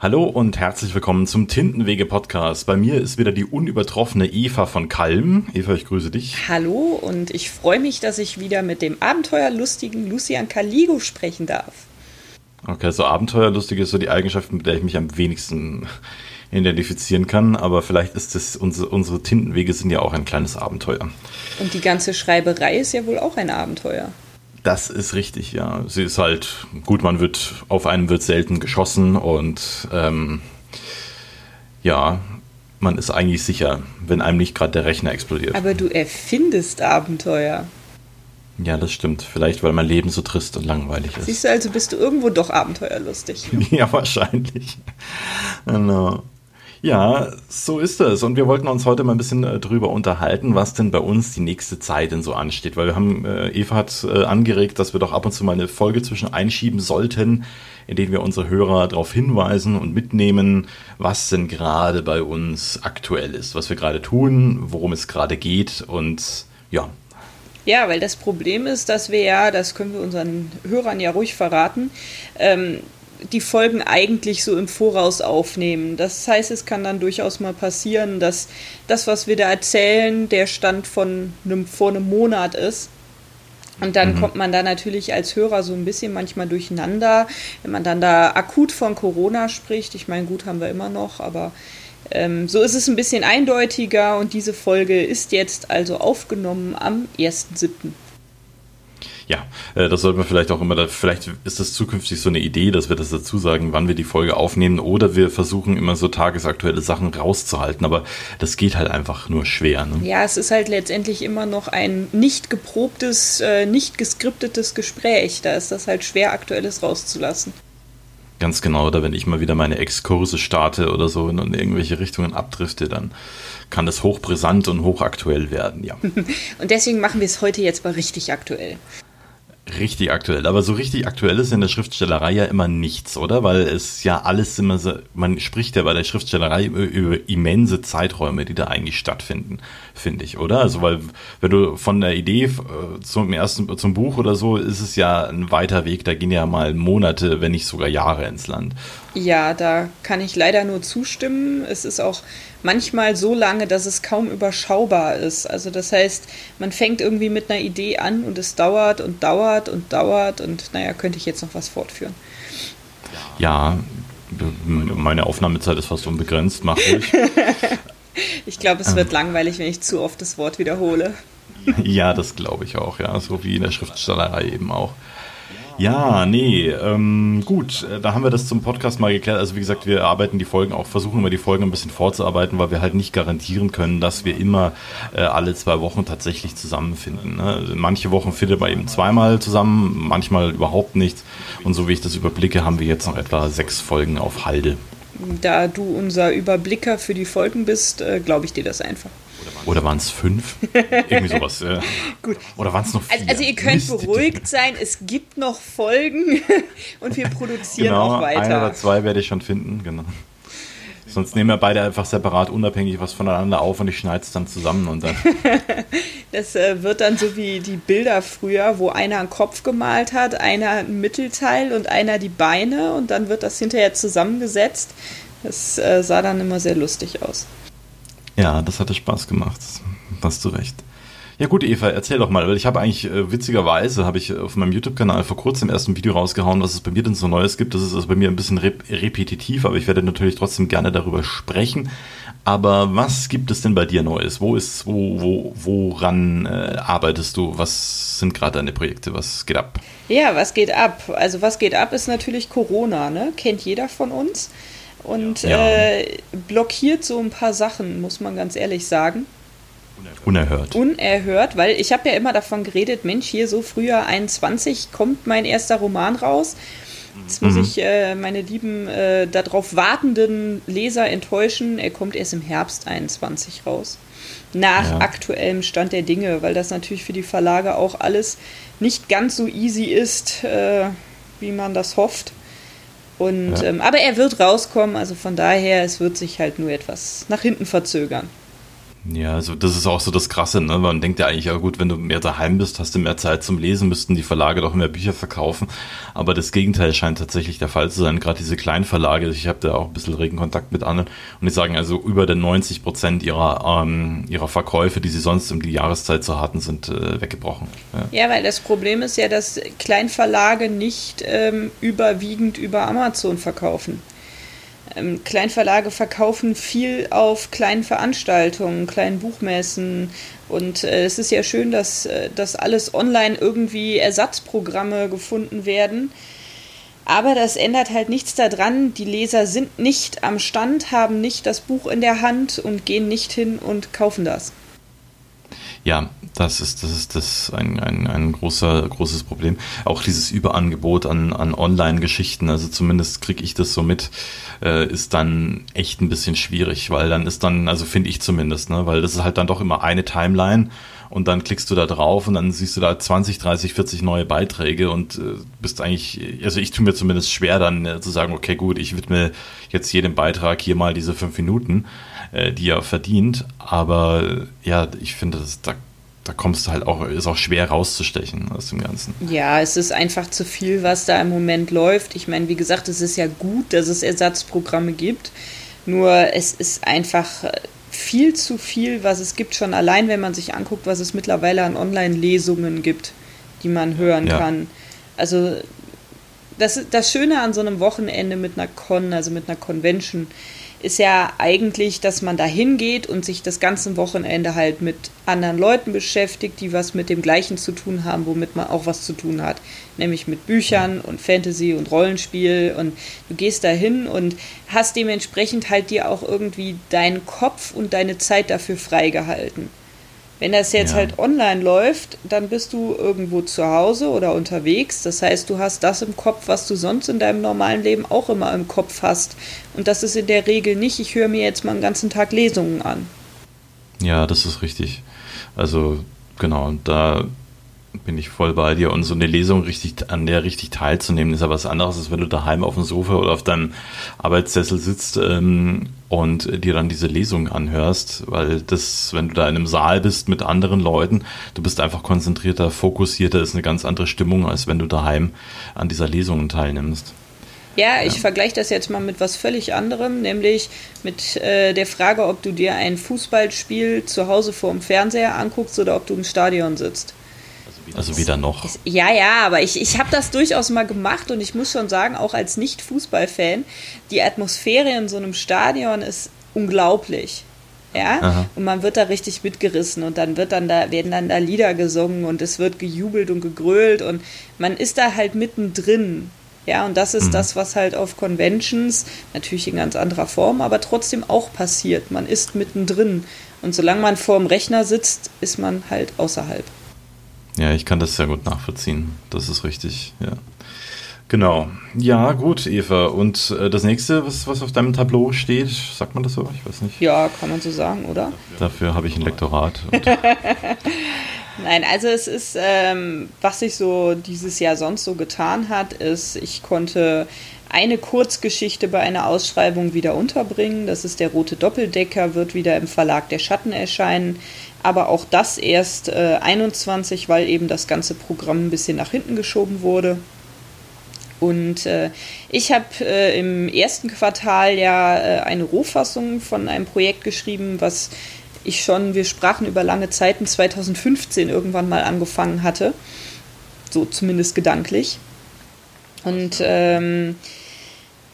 Hallo und herzlich willkommen zum Tintenwege Podcast. Bei mir ist wieder die unübertroffene Eva von Kalm. Eva, ich grüße dich. Hallo und ich freue mich, dass ich wieder mit dem abenteuerlustigen Lucian Caligo sprechen darf. Okay, so abenteuerlustig ist so die Eigenschaft, mit der ich mich am wenigsten identifizieren kann, aber vielleicht ist es unsere, unsere Tintenwege sind ja auch ein kleines Abenteuer. Und die ganze Schreiberei ist ja wohl auch ein Abenteuer. Das ist richtig, ja. Sie ist halt, gut, man wird, auf einen wird selten geschossen und ähm, ja, man ist eigentlich sicher, wenn einem nicht gerade der Rechner explodiert. Aber du erfindest Abenteuer. Ja, das stimmt. Vielleicht, weil mein Leben so trist und langweilig ist. Siehst du, also bist du irgendwo doch abenteuerlustig. ja, wahrscheinlich. Genau. Ja, so ist es. Und wir wollten uns heute mal ein bisschen äh, drüber unterhalten, was denn bei uns die nächste Zeit denn so ansteht. Weil wir haben, äh, Eva hat äh, angeregt, dass wir doch ab und zu mal eine Folge zwischen einschieben sollten, in denen wir unsere Hörer darauf hinweisen und mitnehmen, was denn gerade bei uns aktuell ist, was wir gerade tun, worum es gerade geht und ja. Ja, weil das Problem ist, dass wir ja, das können wir unseren Hörern ja ruhig verraten, ähm, die Folgen eigentlich so im Voraus aufnehmen. Das heißt, es kann dann durchaus mal passieren, dass das, was wir da erzählen, der Stand von einem, vor einem Monat ist. Und dann mhm. kommt man da natürlich als Hörer so ein bisschen manchmal durcheinander, wenn man dann da akut von Corona spricht. Ich meine, gut haben wir immer noch, aber ähm, so ist es ein bisschen eindeutiger und diese Folge ist jetzt also aufgenommen am 1.7. Ja, äh, das sollte man vielleicht auch immer, da, vielleicht ist das zukünftig so eine Idee, dass wir das dazu sagen, wann wir die Folge aufnehmen oder wir versuchen immer so tagesaktuelle Sachen rauszuhalten, aber das geht halt einfach nur schwer. Ne? Ja, es ist halt letztendlich immer noch ein nicht geprobtes, äh, nicht geskriptetes Gespräch. Da ist das halt schwer, Aktuelles rauszulassen. Ganz genau, oder wenn ich mal wieder meine Exkurse starte oder so in irgendwelche Richtungen abdrifte, dann kann das hochbrisant und hochaktuell werden, ja. und deswegen machen wir es heute jetzt mal richtig aktuell. Richtig aktuell. Aber so richtig aktuell ist in der Schriftstellerei ja immer nichts, oder? Weil es ja alles immer so, man spricht ja bei der Schriftstellerei über, immense Zeiträume, die da eigentlich stattfinden, finde ich, oder? Also, weil, wenn du von der Idee äh, zum ersten, zum Buch oder so, ist es ja ein weiter Weg, da gehen ja mal Monate, wenn nicht sogar Jahre ins Land. Ja, da kann ich leider nur zustimmen. Es ist auch manchmal so lange, dass es kaum überschaubar ist. Also das heißt, man fängt irgendwie mit einer Idee an und es dauert und dauert und dauert und naja, könnte ich jetzt noch was fortführen. Ja, meine Aufnahmezeit ist fast unbegrenzt, mach ruhig. ich glaube, es wird ähm. langweilig, wenn ich zu oft das Wort wiederhole. ja, das glaube ich auch, ja, so wie in der Schriftstellerei eben auch. Ja, nee, ähm, gut, äh, da haben wir das zum Podcast mal geklärt. Also wie gesagt, wir arbeiten die Folgen auch, versuchen immer die Folgen ein bisschen vorzuarbeiten, weil wir halt nicht garantieren können, dass wir immer äh, alle zwei Wochen tatsächlich zusammenfinden. Ne? Also manche Wochen findet man eben zweimal zusammen, manchmal überhaupt nicht. Und so wie ich das überblicke, haben wir jetzt noch etwa sechs Folgen auf Halde. Da du unser Überblicker für die Folgen bist, äh, glaube ich dir das einfach. Oder waren es fünf? Irgendwie sowas. Ja. Gut. Oder waren es noch vier? Also, also ihr könnt Mist. beruhigt sein, es gibt noch Folgen und wir produzieren genau, auch weiter. Ein oder zwei werde ich schon finden, genau. Sonst nehmen wir beide einfach separat unabhängig was voneinander auf und ich schneide es dann zusammen und dann. das äh, wird dann so wie die Bilder früher, wo einer einen Kopf gemalt hat, einer ein Mittelteil und einer die Beine und dann wird das hinterher zusammengesetzt. Das äh, sah dann immer sehr lustig aus. Ja, das hatte Spaß gemacht. Hast du recht. Ja gut, Eva, erzähl doch mal, weil ich habe eigentlich äh, witzigerweise habe ich auf meinem YouTube-Kanal vor kurzem erst ein Video rausgehauen, was es bei mir denn so Neues gibt. Das ist also bei mir ein bisschen rep repetitiv, aber ich werde natürlich trotzdem gerne darüber sprechen. Aber was gibt es denn bei dir Neues? Wo ist, wo, wo, woran äh, arbeitest du? Was sind gerade deine Projekte? Was geht ab? Ja, was geht ab? Also was geht ab ist natürlich Corona, ne? Kennt jeder von uns und ja. äh, blockiert so ein paar Sachen, muss man ganz ehrlich sagen. Unerhört. Unerhört, weil ich habe ja immer davon geredet, Mensch, hier so früher 21 kommt mein erster Roman raus. Jetzt muss mhm. ich äh, meine lieben äh, darauf wartenden Leser enttäuschen. Er kommt erst im Herbst 21 raus. Nach ja. aktuellem Stand der Dinge, weil das natürlich für die Verlage auch alles nicht ganz so easy ist, äh, wie man das hofft. Und, ja. ähm, aber er wird rauskommen, also von daher, es wird sich halt nur etwas nach hinten verzögern. Ja, also das ist auch so das Krasse, ne? Man denkt ja eigentlich, ja gut, wenn du mehr daheim bist, hast du mehr Zeit zum Lesen, müssten die Verlage doch mehr Bücher verkaufen. Aber das Gegenteil scheint tatsächlich der Fall zu sein. Gerade diese kleinen Verlage, ich habe da auch ein bisschen regen Kontakt mit anderen und die sagen also über den 90 Prozent ihrer, ähm, ihrer Verkäufe, die sie sonst um die Jahreszeit so hatten, sind äh, weggebrochen. Ja. ja. weil das Problem ist ja, dass Kleinverlage nicht ähm, überwiegend über Amazon verkaufen. Ähm, Kleinverlage verkaufen viel auf kleinen Veranstaltungen, kleinen Buchmessen. Und äh, es ist ja schön, dass, äh, dass alles online irgendwie Ersatzprogramme gefunden werden. Aber das ändert halt nichts daran. Die Leser sind nicht am Stand, haben nicht das Buch in der Hand und gehen nicht hin und kaufen das. Ja, das ist, das ist das ein, ein, ein großer, großes Problem. Auch dieses Überangebot an, an Online-Geschichten, also zumindest kriege ich das so mit, äh, ist dann echt ein bisschen schwierig, weil dann ist dann, also finde ich zumindest, ne, weil das ist halt dann doch immer eine Timeline und dann klickst du da drauf und dann siehst du da 20, 30, 40 neue Beiträge und äh, bist eigentlich, also ich tue mir zumindest schwer dann äh, zu sagen, okay, gut, ich widme jetzt jedem Beitrag hier mal diese fünf Minuten, äh, die er verdient, aber ja, ich finde, das, da da kommst du halt auch, ist auch schwer rauszustechen aus dem Ganzen. Ja, es ist einfach zu viel, was da im Moment läuft. Ich meine, wie gesagt, es ist ja gut, dass es Ersatzprogramme gibt. Nur es ist einfach viel zu viel, was es gibt, schon allein, wenn man sich anguckt, was es mittlerweile an Online-Lesungen gibt, die man hören ja. kann. Also das, das Schöne an so einem Wochenende mit einer Con, also mit einer Convention, ist ja eigentlich, dass man da hingeht und sich das ganze Wochenende halt mit anderen Leuten beschäftigt, die was mit dem Gleichen zu tun haben, womit man auch was zu tun hat. Nämlich mit Büchern und Fantasy und Rollenspiel. Und du gehst da hin und hast dementsprechend halt dir auch irgendwie deinen Kopf und deine Zeit dafür freigehalten. Wenn das jetzt ja. halt online läuft, dann bist du irgendwo zu Hause oder unterwegs. Das heißt, du hast das im Kopf, was du sonst in deinem normalen Leben auch immer im Kopf hast. Und das ist in der Regel nicht, ich höre mir jetzt mal einen ganzen Tag Lesungen an. Ja, das ist richtig. Also genau, da bin ich voll bei dir. Und so eine Lesung richtig, an der richtig teilzunehmen, ist ja was anderes, als wenn du daheim auf dem Sofa oder auf deinem Arbeitssessel sitzt ähm, und dir dann diese Lesung anhörst. Weil das, wenn du da in einem Saal bist mit anderen Leuten, du bist einfach konzentrierter, fokussierter, ist eine ganz andere Stimmung, als wenn du daheim an dieser Lesung teilnimmst. Ja, ich ja. vergleiche das jetzt mal mit was völlig anderem, nämlich mit äh, der Frage, ob du dir ein Fußballspiel zu Hause vor dem Fernseher anguckst oder ob du im Stadion sitzt. Also wieder noch. Ja, ja, aber ich, ich habe das durchaus mal gemacht und ich muss schon sagen, auch als Nicht-Fußballfan, die Atmosphäre in so einem Stadion ist unglaublich. Ja, Aha. und man wird da richtig mitgerissen und dann wird dann da, werden dann da Lieder gesungen und es wird gejubelt und gegrölt und man ist da halt mittendrin. Ja, und das ist mhm. das, was halt auf Conventions, natürlich in ganz anderer Form, aber trotzdem auch passiert. Man ist mittendrin. Und solange man vor dem Rechner sitzt, ist man halt außerhalb. Ja, ich kann das sehr gut nachvollziehen. Das ist richtig, ja. Genau. Ja, gut, Eva. Und äh, das nächste, was, was auf deinem Tableau steht, sagt man das so? Ich weiß nicht. Ja, kann man so sagen, oder? Dafür habe ich ein Lektorat. Nein, also es ist, ähm, was sich so dieses Jahr sonst so getan hat, ist, ich konnte eine Kurzgeschichte bei einer Ausschreibung wieder unterbringen. Das ist der Rote Doppeldecker, wird wieder im Verlag der Schatten erscheinen aber auch das erst äh, 21, weil eben das ganze Programm ein bisschen nach hinten geschoben wurde. Und äh, ich habe äh, im ersten Quartal ja äh, eine Rohfassung von einem Projekt geschrieben, was ich schon, wir sprachen über lange Zeiten, 2015 irgendwann mal angefangen hatte. So zumindest gedanklich. Und ähm,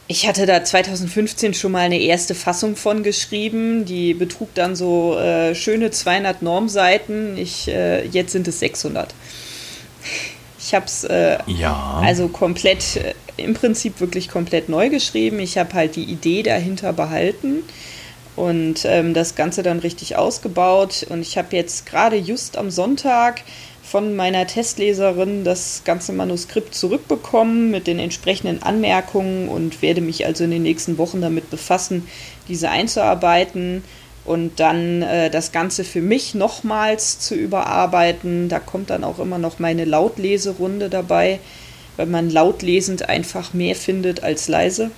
ich hatte da 2015 schon mal eine erste Fassung von geschrieben. Die betrug dann so äh, schöne 200 Normseiten. Ich, äh, jetzt sind es 600. Ich habe es äh, ja. also komplett, äh, im Prinzip wirklich komplett neu geschrieben. Ich habe halt die Idee dahinter behalten und ähm, das Ganze dann richtig ausgebaut. Und ich habe jetzt gerade just am Sonntag von meiner Testleserin das ganze Manuskript zurückbekommen mit den entsprechenden Anmerkungen und werde mich also in den nächsten Wochen damit befassen, diese einzuarbeiten und dann äh, das Ganze für mich nochmals zu überarbeiten. Da kommt dann auch immer noch meine Lautleserunde dabei, weil man lautlesend einfach mehr findet als leise.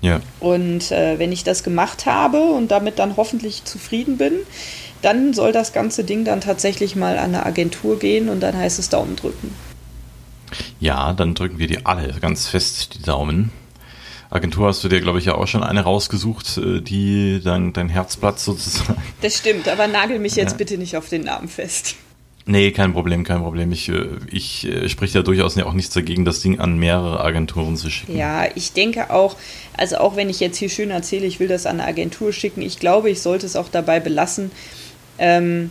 Ja. Und äh, wenn ich das gemacht habe und damit dann hoffentlich zufrieden bin, dann soll das ganze Ding dann tatsächlich mal an eine Agentur gehen und dann heißt es Daumen drücken. Ja, dann drücken wir dir alle ganz fest die Daumen. Agentur hast du dir, glaube ich, ja auch schon eine rausgesucht, äh, die dein, dein Herzblatt sozusagen. Das stimmt, aber nagel mich jetzt ja. bitte nicht auf den Namen fest. Nee, kein Problem, kein Problem. Ich, äh, ich äh, spricht ja durchaus auch nichts dagegen, das Ding an mehrere Agenturen zu schicken. Ja, ich denke auch, also auch wenn ich jetzt hier schön erzähle, ich will das an eine Agentur schicken, ich glaube, ich sollte es auch dabei belassen. Ähm,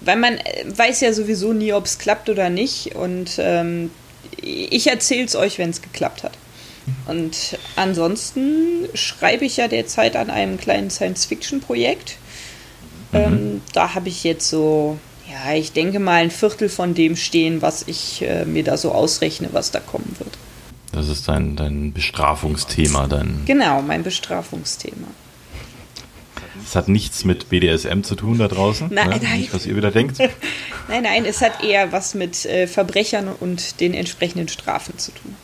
weil man weiß ja sowieso nie, ob es klappt oder nicht. Und ähm, ich erzähle es euch, wenn es geklappt hat. Und ansonsten schreibe ich ja derzeit an einem kleinen Science-Fiction-Projekt. Mhm. Ähm, da habe ich jetzt so, ja, ich denke mal ein Viertel von dem stehen, was ich äh, mir da so ausrechne, was da kommen wird. Das ist dein, dein Bestrafungsthema, dein. Genau, mein Bestrafungsthema. Es hat nichts mit BDSM zu tun da draußen. Nein, ne? nein. Nicht, was ihr wieder denkt. nein, nein, es hat eher was mit äh, Verbrechern und den entsprechenden Strafen zu tun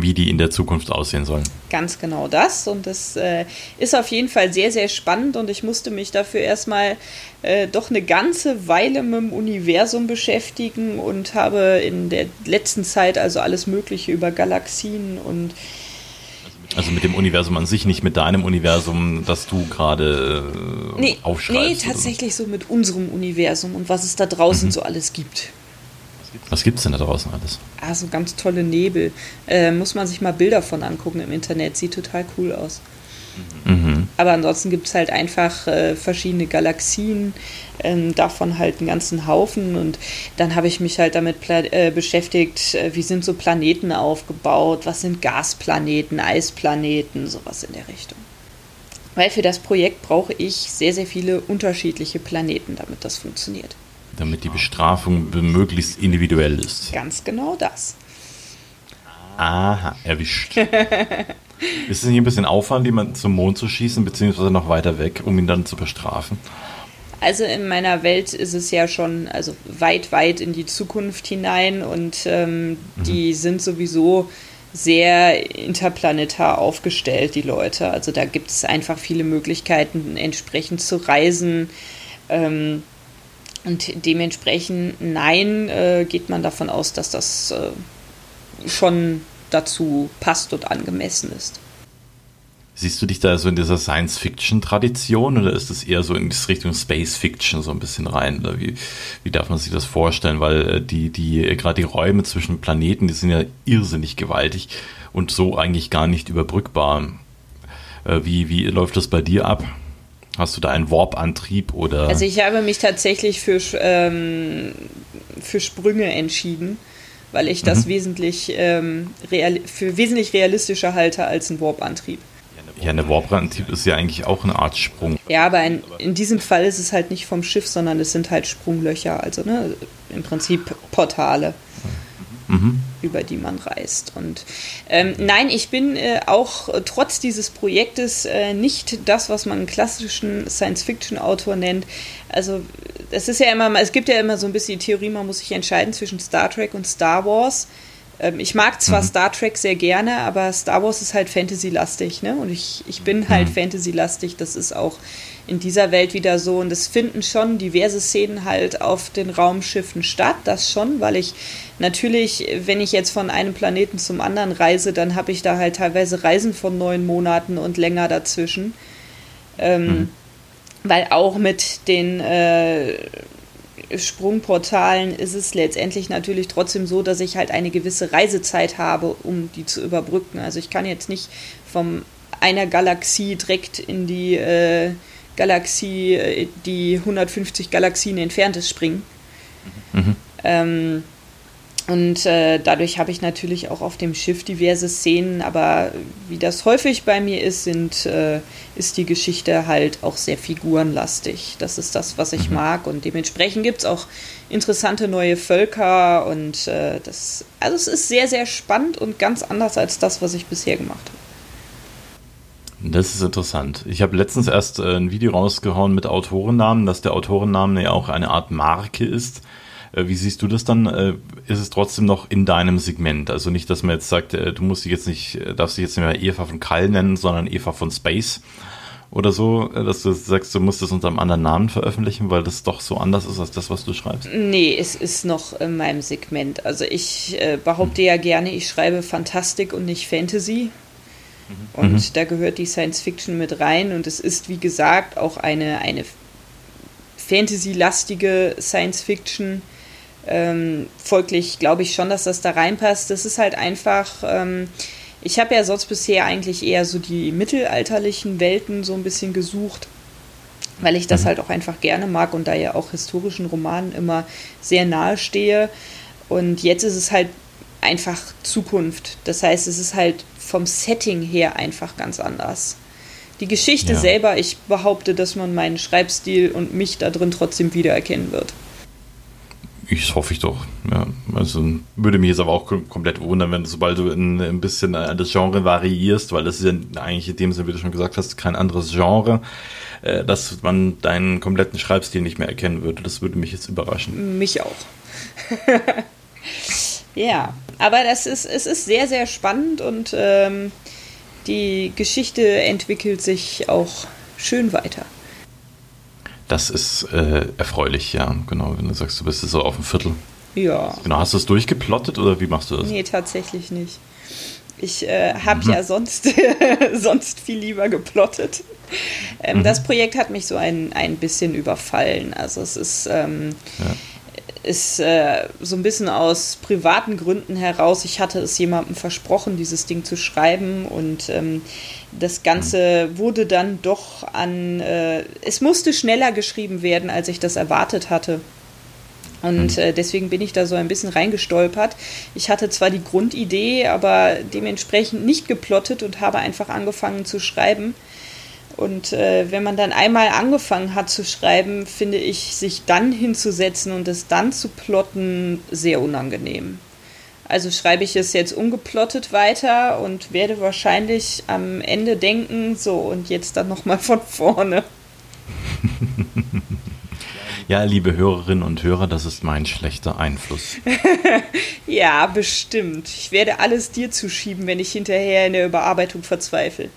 wie die in der Zukunft aussehen sollen. Ganz genau das. Und das äh, ist auf jeden Fall sehr, sehr spannend und ich musste mich dafür erstmal äh, doch eine ganze Weile mit dem Universum beschäftigen und habe in der letzten Zeit also alles Mögliche über Galaxien und also mit dem Universum an sich, nicht mit deinem Universum, das du gerade äh, nee, aufschreibst. Nee, tatsächlich so. so mit unserem Universum und was es da draußen mhm. so alles gibt. Was gibt es denn da draußen alles? Ah, so ganz tolle Nebel. Äh, muss man sich mal Bilder von angucken im Internet. Sieht total cool aus. Mhm. Aber ansonsten gibt es halt einfach äh, verschiedene Galaxien, ähm, davon halt einen ganzen Haufen. Und dann habe ich mich halt damit äh, beschäftigt, äh, wie sind so Planeten aufgebaut, was sind Gasplaneten, Eisplaneten, sowas in der Richtung. Weil für das Projekt brauche ich sehr, sehr viele unterschiedliche Planeten, damit das funktioniert. Damit die Bestrafung möglichst individuell ist. Ganz genau das. Aha, erwischt. ist es nicht ein bisschen Aufwand, jemanden zum Mond zu schießen, beziehungsweise noch weiter weg, um ihn dann zu bestrafen? Also in meiner Welt ist es ja schon also weit, weit in die Zukunft hinein und ähm, mhm. die sind sowieso sehr interplanetar aufgestellt, die Leute. Also da gibt es einfach viele Möglichkeiten, entsprechend zu reisen. Ähm, und dementsprechend, nein, äh, geht man davon aus, dass das äh, schon dazu passt und angemessen ist. Siehst du dich da so in dieser Science-Fiction-Tradition oder ist es eher so in Richtung Space-Fiction so ein bisschen rein? Oder wie, wie darf man sich das vorstellen? Weil äh, die, die, äh, gerade die Räume zwischen Planeten, die sind ja irrsinnig gewaltig und so eigentlich gar nicht überbrückbar. Äh, wie, wie läuft das bei dir ab? Hast du da einen Warp-Antrieb oder? Also ich habe mich tatsächlich für, ähm, für Sprünge entschieden, weil ich das mhm. wesentlich ähm, für wesentlich realistischer halte als ein Warp-Antrieb. Ja, eine Warp-Antrieb ist ja eigentlich auch eine Art Sprung. Ja, aber in, in diesem Fall ist es halt nicht vom Schiff, sondern es sind halt Sprunglöcher, also ne, im Prinzip Portale. Mhm über die man reist. Und ähm, nein, ich bin äh, auch trotz dieses Projektes äh, nicht das, was man einen klassischen Science-Fiction-Autor nennt. Also es ist ja immer, es gibt ja immer so ein bisschen die Theorie, man muss sich entscheiden zwischen Star Trek und Star Wars. Ähm, ich mag zwar mhm. Star Trek sehr gerne, aber Star Wars ist halt Fantasy-lastig, ne? Und ich, ich bin halt mhm. Fantasy-lastig. Das ist auch in dieser Welt wieder so. Und es finden schon diverse Szenen halt auf den Raumschiffen statt. Das schon, weil ich natürlich, wenn ich jetzt von einem Planeten zum anderen reise, dann habe ich da halt teilweise Reisen von neun Monaten und länger dazwischen. Ähm, mhm. Weil auch mit den äh, Sprungportalen ist es letztendlich natürlich trotzdem so, dass ich halt eine gewisse Reisezeit habe, um die zu überbrücken. Also ich kann jetzt nicht von einer Galaxie direkt in die äh, Galaxie, äh, die 150 Galaxien entfernt ist, springen. Mhm. Ähm, und äh, dadurch habe ich natürlich auch auf dem Schiff diverse Szenen, aber wie das häufig bei mir ist, sind, äh, ist die Geschichte halt auch sehr figurenlastig. Das ist das, was ich mhm. mag. Und dementsprechend gibt es auch interessante neue Völker und äh, das, also es ist sehr, sehr spannend und ganz anders als das, was ich bisher gemacht habe. Das ist interessant. Ich habe letztens erst äh, ein Video rausgehauen mit Autorennamen, dass der Autorennamen ja auch eine Art Marke ist. Äh, wie siehst du das dann? Äh, ist es trotzdem noch in deinem Segment? Also nicht, dass man jetzt sagt, äh, du musst dich jetzt nicht, darfst dich jetzt nicht mehr Eva von Kyle nennen, sondern Eva von Space oder so, dass du sagst, du musst es unter einem anderen Namen veröffentlichen, weil das doch so anders ist als das, was du schreibst? Nee, es ist noch in meinem Segment. Also ich äh, behaupte ja gerne, ich schreibe Fantastik und nicht Fantasy. Mhm. Und mhm. da gehört die Science Fiction mit rein und es ist, wie gesagt, auch eine, eine Fantasy-lastige Science Fiction. Ähm, folglich glaube ich schon, dass das da reinpasst. Das ist halt einfach, ähm, ich habe ja sonst bisher eigentlich eher so die mittelalterlichen Welten so ein bisschen gesucht, weil ich das mhm. halt auch einfach gerne mag und da ja auch historischen Romanen immer sehr nahe stehe. Und jetzt ist es halt einfach Zukunft. Das heißt, es ist halt vom Setting her einfach ganz anders. Die Geschichte ja. selber, ich behaupte, dass man meinen Schreibstil und mich da drin trotzdem wiedererkennen wird. Ich hoffe ich doch. Ja, also würde mich jetzt aber auch komplett wundern, wenn sobald du ein, ein bisschen das Genre variierst, weil das ist ja eigentlich in dem Sinne, wie du schon gesagt hast, kein anderes Genre, äh, dass man deinen kompletten Schreibstil nicht mehr erkennen würde. Das würde mich jetzt überraschen. Mich auch. ja, aber das ist, es ist sehr, sehr spannend und ähm, die Geschichte entwickelt sich auch schön weiter. Das ist äh, erfreulich, ja, genau. Wenn du sagst, du bist so auf dem Viertel. Ja. Genau, hast du es durchgeplottet oder wie machst du das? Nee, tatsächlich nicht. Ich äh, habe mhm. ja sonst, sonst viel lieber geplottet. Ähm, mhm. Das Projekt hat mich so ein, ein bisschen überfallen. Also es ist, ähm, ja ist äh, so ein bisschen aus privaten Gründen heraus. Ich hatte es jemandem versprochen, dieses Ding zu schreiben und ähm, das Ganze wurde dann doch an, äh, es musste schneller geschrieben werden, als ich das erwartet hatte. Und mhm. äh, deswegen bin ich da so ein bisschen reingestolpert. Ich hatte zwar die Grundidee, aber dementsprechend nicht geplottet und habe einfach angefangen zu schreiben. Und äh, wenn man dann einmal angefangen hat zu schreiben, finde ich, sich dann hinzusetzen und es dann zu plotten, sehr unangenehm. Also schreibe ich es jetzt ungeplottet weiter und werde wahrscheinlich am Ende denken, so und jetzt dann nochmal von vorne. Ja, liebe Hörerinnen und Hörer, das ist mein schlechter Einfluss. ja, bestimmt. Ich werde alles dir zuschieben, wenn ich hinterher in der Überarbeitung verzweifle.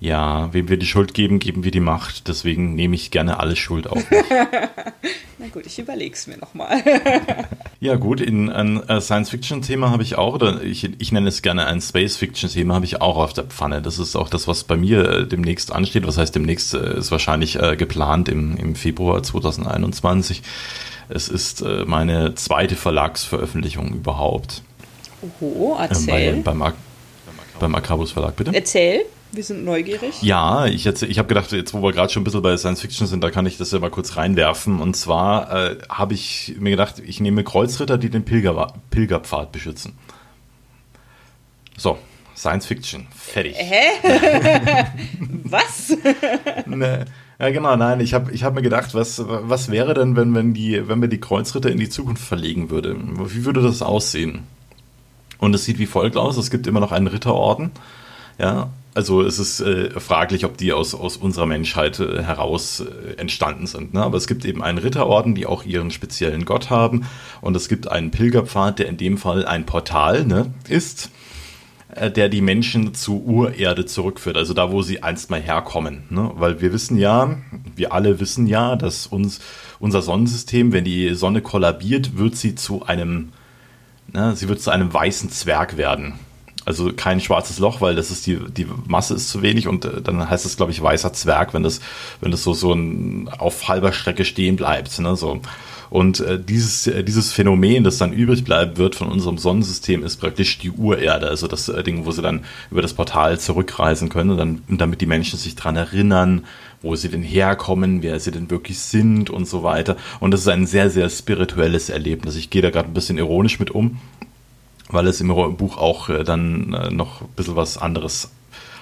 Ja, wem wir die Schuld geben, geben wir die Macht. Deswegen nehme ich gerne alle Schuld auf mich. Na gut, ich überlege es mir nochmal. ja gut, in ein äh, Science-Fiction-Thema habe ich auch, oder ich, ich nenne es gerne ein Space-Fiction-Thema, habe ich auch auf der Pfanne. Das ist auch das, was bei mir äh, demnächst ansteht. Was heißt demnächst? Äh, ist wahrscheinlich geplant im, im Februar 2021. Es ist meine zweite Verlagsveröffentlichung überhaupt. Oho, erzähl. Bei, beim, beim Acabus Verlag, bitte. Erzähl. Wir sind neugierig. Ja, ich, ich habe gedacht, jetzt wo wir gerade schon ein bisschen bei Science Fiction sind, da kann ich das ja mal kurz reinwerfen. Und zwar äh, habe ich mir gedacht, ich nehme Kreuzritter, die den Pilger, Pilgerpfad beschützen. So, Science Fiction, fertig. Hä? was? ne, ja, genau, nein, ich habe ich hab mir gedacht, was, was wäre denn, wenn, wenn, die, wenn wir die Kreuzritter in die Zukunft verlegen würden? Wie würde das aussehen? Und es sieht wie folgt aus: Es gibt immer noch einen Ritterorden. Ja, also es ist äh, fraglich, ob die aus, aus unserer Menschheit äh, heraus äh, entstanden sind. Ne? Aber es gibt eben einen Ritterorden, die auch ihren speziellen Gott haben. Und es gibt einen Pilgerpfad, der in dem Fall ein Portal ne, ist, äh, der die Menschen zur Urerde zurückführt. Also da, wo sie einst mal herkommen. Ne? Weil wir wissen ja, wir alle wissen ja, dass uns unser Sonnensystem, wenn die Sonne kollabiert, wird sie zu einem, ne, sie wird zu einem weißen Zwerg werden. Also kein schwarzes Loch, weil das ist die, die Masse ist zu wenig und äh, dann heißt es, glaube ich, weißer Zwerg, wenn das, wenn das so, so ein, auf halber Strecke stehen bleibt. Ne, so. Und äh, dieses, äh, dieses Phänomen, das dann übrig bleiben wird von unserem Sonnensystem, ist praktisch die Urerde, also das äh, Ding, wo sie dann über das Portal zurückreisen können, und dann, damit die Menschen sich dran erinnern, wo sie denn herkommen, wer sie denn wirklich sind und so weiter. Und das ist ein sehr, sehr spirituelles Erlebnis. Ich gehe da gerade ein bisschen ironisch mit um, weil es im Buch auch äh, dann äh, noch ein bisschen was anderes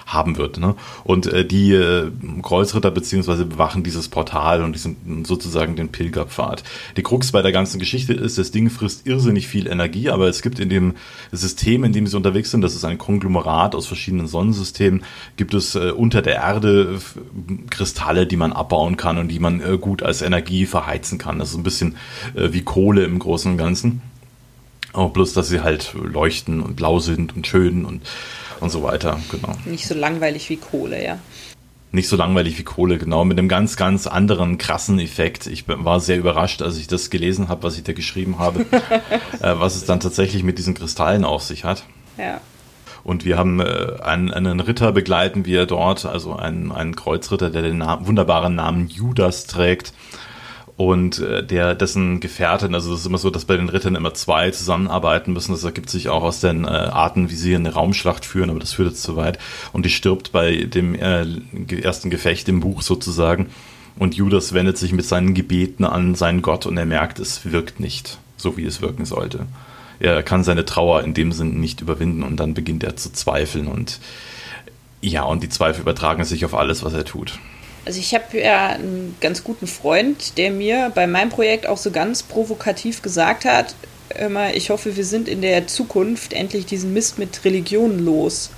haben wird. Ne? Und äh, die äh, Kreuzritter beziehungsweise bewachen dieses Portal und diesen, sozusagen den Pilgerpfad. Die Krux bei der ganzen Geschichte ist, das Ding frisst irrsinnig viel Energie, aber es gibt in dem System, in dem sie unterwegs sind, das ist ein Konglomerat aus verschiedenen Sonnensystemen, gibt es äh, unter der Erde Kristalle, die man abbauen kann und die man äh, gut als Energie verheizen kann. Das ist ein bisschen äh, wie Kohle im Großen und Ganzen. Auch bloß, dass sie halt leuchten und blau sind und schön und, und so weiter, genau. Nicht so langweilig wie Kohle, ja. Nicht so langweilig wie Kohle, genau, mit einem ganz, ganz anderen krassen Effekt. Ich war sehr überrascht, als ich das gelesen habe, was ich da geschrieben habe, äh, was es dann tatsächlich mit diesen Kristallen auf sich hat. Ja. Und wir haben äh, einen, einen Ritter begleiten wir dort, also einen, einen Kreuzritter, der den Na wunderbaren Namen Judas trägt und äh, der dessen Gefährtin, also es ist immer so, dass bei den Rittern immer zwei zusammenarbeiten müssen. Das ergibt sich auch aus den äh, Arten, wie sie eine Raumschlacht führen, aber das führt jetzt zu weit. Und die stirbt bei dem äh, ersten Gefecht im Buch sozusagen. Und Judas wendet sich mit seinen Gebeten an seinen Gott und er merkt, es wirkt nicht, so wie es wirken sollte. Er kann seine Trauer in dem Sinn nicht überwinden und dann beginnt er zu zweifeln und ja, und die Zweifel übertragen sich auf alles, was er tut. Also ich habe ja einen ganz guten Freund, der mir bei meinem Projekt auch so ganz provokativ gesagt hat, immer, ich hoffe, wir sind in der Zukunft endlich diesen Mist mit Religionen los.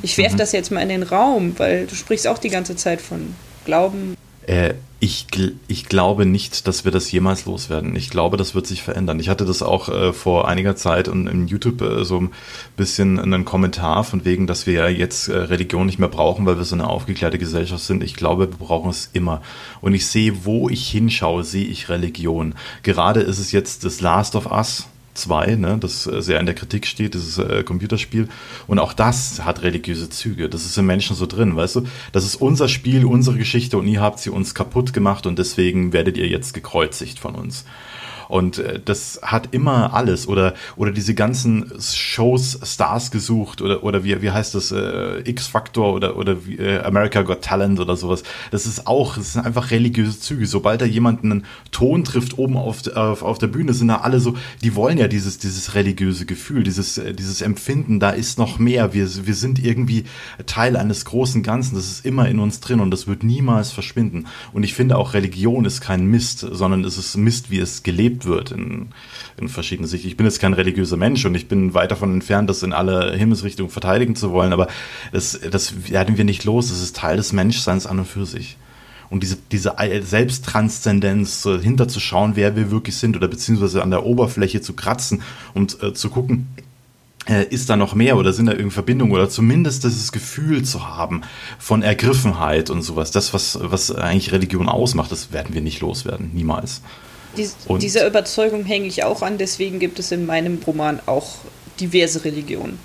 Ich werfe mhm. das jetzt mal in den Raum, weil du sprichst auch die ganze Zeit von Glauben. Äh, ich, ich glaube nicht, dass wir das jemals loswerden. Ich glaube, das wird sich verändern. Ich hatte das auch äh, vor einiger Zeit und in YouTube äh, so ein bisschen einen Kommentar von wegen, dass wir ja jetzt äh, Religion nicht mehr brauchen, weil wir so eine aufgeklärte Gesellschaft sind. Ich glaube, wir brauchen es immer. Und ich sehe, wo ich hinschaue, sehe ich Religion. Gerade ist es jetzt das Last of Us 2, ne, das äh, sehr in der Kritik steht, dieses äh, Computerspiel. Und auch das hat religiöse Züge. Das ist im Menschen so drin, weißt du? Das ist unser Spiel, unsere Geschichte und ihr habt sie uns kaputt gemacht und deswegen werdet ihr jetzt gekreuzigt von uns. Und äh, das hat immer alles. Oder, oder diese ganzen Shows Stars gesucht oder, oder wie, wie heißt das, äh, X-Factor oder, oder wie, äh, America Got Talent oder sowas. Das ist auch, das sind einfach religiöse Züge. Sobald da jemand einen Ton trifft oben auf, auf, auf der Bühne, sind da alle so, die wollen ja dieses, dieses religiöse Gefühl, dieses, äh, dieses Empfinden, da ist noch mehr. Wir, wir sind irgendwie Teil eines großen Ganzen. Das ist immer in uns drin und das wird niemals verschwinden. Und ich finde auch Religion ist kein Mist, sondern es ist Mist, wie es gelebt gelebt wird in, in verschiedenen Sichten. Ich bin jetzt kein religiöser Mensch und ich bin weit davon entfernt, das in alle Himmelsrichtungen verteidigen zu wollen, aber das, das werden wir nicht los. Das ist Teil des Menschseins an und für sich. Und diese, diese Selbsttranszendenz, hinterzuschauen, wer wir wirklich sind oder beziehungsweise an der Oberfläche zu kratzen und äh, zu gucken, äh, ist da noch mehr oder sind da irgendwie Verbindungen oder zumindest dieses Gefühl zu haben von Ergriffenheit und sowas. Das, was, was eigentlich Religion ausmacht, das werden wir nicht loswerden. Niemals. Dies, dieser Überzeugung hänge ich auch an, deswegen gibt es in meinem Roman auch diverse Religionen.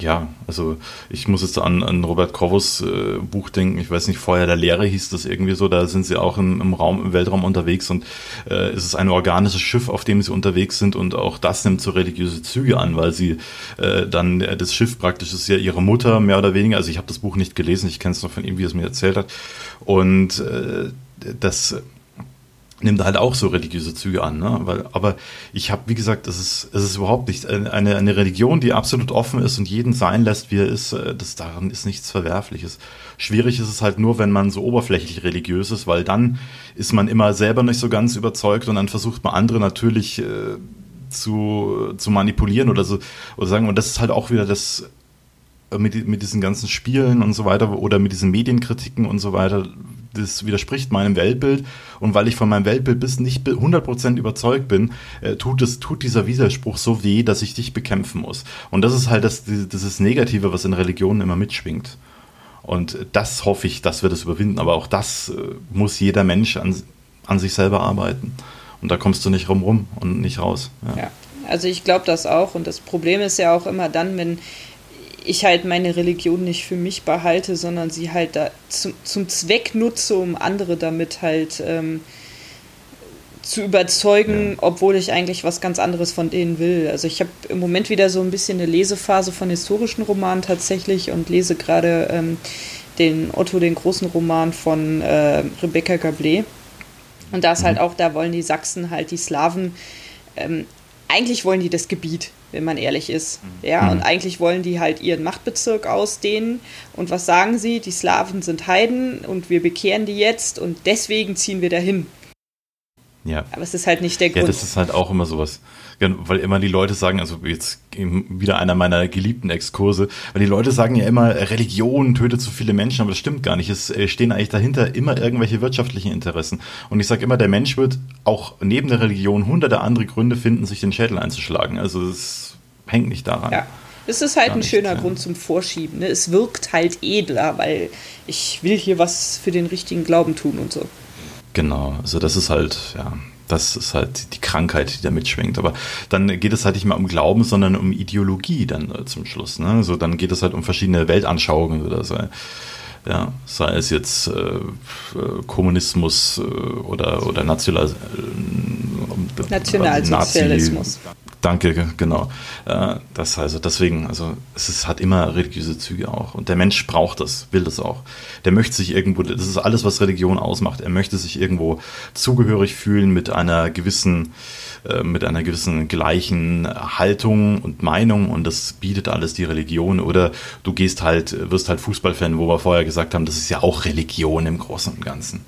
Ja, also ich muss jetzt an, an Robert Corvus äh, Buch denken, ich weiß nicht, Feuer der Lehre hieß das irgendwie so, da sind sie auch im, im Raum, im Weltraum unterwegs und äh, es ist ein organisches Schiff, auf dem sie unterwegs sind und auch das nimmt so religiöse Züge an, weil sie äh, dann, äh, das Schiff praktisch ist ja ihre Mutter, mehr oder weniger, also ich habe das Buch nicht gelesen, ich kenne es noch von ihm, wie er es mir erzählt hat. Und äh, das nimmt halt auch so religiöse Züge an. Ne? Weil, aber ich habe, wie gesagt, es ist, es ist überhaupt nicht eine, eine Religion, die absolut offen ist und jeden sein lässt, wie er ist. Äh, das daran ist nichts Verwerfliches. Schwierig ist es halt nur, wenn man so oberflächlich religiös ist, weil dann ist man immer selber nicht so ganz überzeugt und dann versucht man andere natürlich äh, zu, zu manipulieren oder so oder sagen. Und das ist halt auch wieder das mit, mit diesen ganzen Spielen und so weiter oder mit diesen Medienkritiken und so weiter, das widerspricht meinem Weltbild. Und weil ich von meinem Weltbild bis nicht 100% überzeugt bin, äh, tut, es, tut dieser Widerspruch so weh, dass ich dich bekämpfen muss. Und das ist halt das, ist Negative, was in Religionen immer mitschwingt. Und das hoffe ich, dass wir das überwinden. Aber auch das äh, muss jeder Mensch an, an sich selber arbeiten. Und da kommst du nicht rum rum und nicht raus. Ja, ja also ich glaube das auch. Und das Problem ist ja auch immer dann, wenn ich halt meine Religion nicht für mich behalte, sondern sie halt da zum, zum Zweck nutze, um andere damit halt ähm, zu überzeugen, ja. obwohl ich eigentlich was ganz anderes von denen will. Also ich habe im Moment wieder so ein bisschen eine Lesephase von historischen Romanen tatsächlich und lese gerade ähm, den Otto, den großen Roman von äh, Rebecca Gablé. Und da ist halt mhm. halt auch, da wollen die Sachsen halt die Slawen ähm, eigentlich wollen die das Gebiet, wenn man ehrlich ist. Mhm. Ja, mhm. und eigentlich wollen die halt ihren Machtbezirk ausdehnen. Und was sagen sie? Die Slawen sind Heiden und wir bekehren die jetzt und deswegen ziehen wir dahin. Ja. Aber es ist halt nicht der Grund. Ja, das ist halt auch immer sowas. Weil immer die Leute sagen, also jetzt wieder einer meiner geliebten Exkurse, weil die Leute sagen ja immer, Religion tötet zu viele Menschen, aber das stimmt gar nicht. Es äh, stehen eigentlich dahinter immer irgendwelche wirtschaftlichen Interessen. Und ich sage immer, der Mensch wird auch neben der Religion hunderte andere Gründe finden, sich den Schädel einzuschlagen. Also es hängt nicht daran. Ja. Es ist halt Gar ein nicht, schöner ja. Grund zum Vorschieben. Ne? Es wirkt halt edler, weil ich will hier was für den richtigen Glauben tun und so. Genau, also das ist halt, ja, das ist halt die Krankheit, die da mitschwingt. Aber dann geht es halt nicht mehr um Glauben, sondern um Ideologie dann äh, zum Schluss. Ne? Also dann geht es halt um verschiedene Weltanschauungen oder so. Ja, sei es jetzt äh, äh Kommunismus äh, oder, oder National, äh, Nationalsozialismus. Nazi, Danke, genau. Äh, das also deswegen, also es ist, hat immer religiöse Züge auch. Und der Mensch braucht das, will das auch. Der möchte sich irgendwo, das ist alles, was Religion ausmacht. Er möchte sich irgendwo zugehörig fühlen mit einer gewissen, äh, mit einer gewissen gleichen Haltung und Meinung und das bietet alles die Religion. Oder du gehst halt, wirst halt Fußballfan, wo wir vorher gesagt haben, das ist ja auch Religion im Großen und Ganzen.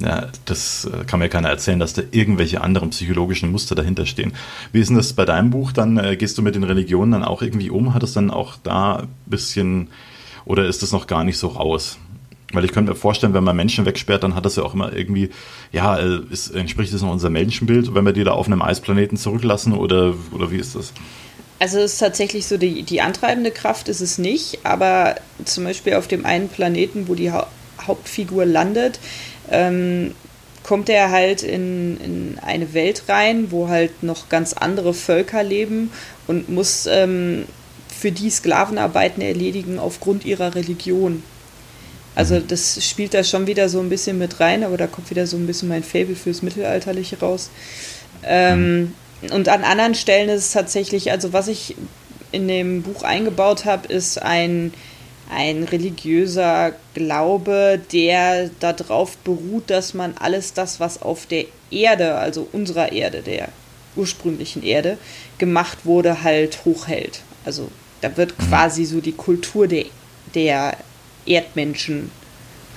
Ja, das äh, kann mir keiner erzählen, dass da irgendwelche anderen psychologischen Muster dahinter stehen. Wie ist denn das bei deinem Buch? Dann äh, gehst du mit den Religionen dann auch irgendwie um? Hat es dann auch da ein bisschen oder ist das noch gar nicht so raus? Weil ich könnte mir vorstellen, wenn man Menschen wegsperrt, dann hat das ja auch immer irgendwie, ja, äh, ist, entspricht das noch unser Menschenbild, wenn wir die da auf einem Eisplaneten zurücklassen oder, oder wie ist das? Also es ist tatsächlich so, die, die antreibende Kraft ist es nicht, aber zum Beispiel auf dem einen Planeten, wo die ha Hauptfigur landet, ähm, kommt er halt in, in eine Welt rein, wo halt noch ganz andere Völker leben und muss ähm, für die Sklavenarbeiten erledigen aufgrund ihrer Religion. Also mhm. das spielt da schon wieder so ein bisschen mit rein, aber da kommt wieder so ein bisschen mein Fable fürs Mittelalterliche raus. Ähm, mhm. Und an anderen Stellen ist es tatsächlich, also was ich in dem Buch eingebaut habe, ist ein ein religiöser Glaube, der darauf beruht, dass man alles das, was auf der Erde, also unserer Erde, der ursprünglichen Erde, gemacht wurde, halt hochhält. Also da wird mhm. quasi so die Kultur der, der Erdmenschen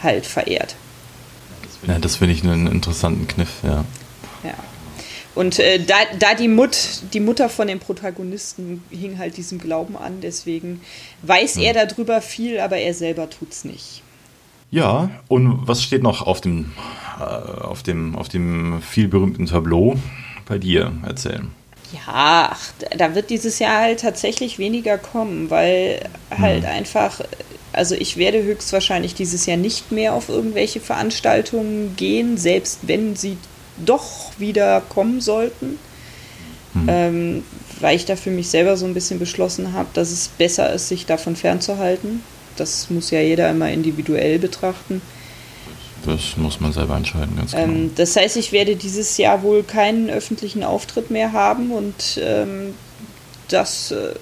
halt verehrt. Ja, das finde ich einen interessanten Kniff, ja. Ja. Und äh, da, da die, Mut, die Mutter von dem Protagonisten hing halt diesem Glauben an, deswegen weiß hm. er darüber viel, aber er selber tut's nicht. Ja, und was steht noch auf dem, äh, auf dem, auf dem vielberühmten Tableau bei dir erzählen? Ja, ach, da wird dieses Jahr halt tatsächlich weniger kommen, weil halt hm. einfach, also ich werde höchstwahrscheinlich dieses Jahr nicht mehr auf irgendwelche Veranstaltungen gehen, selbst wenn sie doch wieder kommen sollten. Hm. Ähm, weil ich da für mich selber so ein bisschen beschlossen habe, dass es besser ist, sich davon fernzuhalten. Das muss ja jeder immer individuell betrachten. Das muss man selber entscheiden, ganz genau. Ähm, das heißt, ich werde dieses Jahr wohl keinen öffentlichen Auftritt mehr haben und ähm, das äh,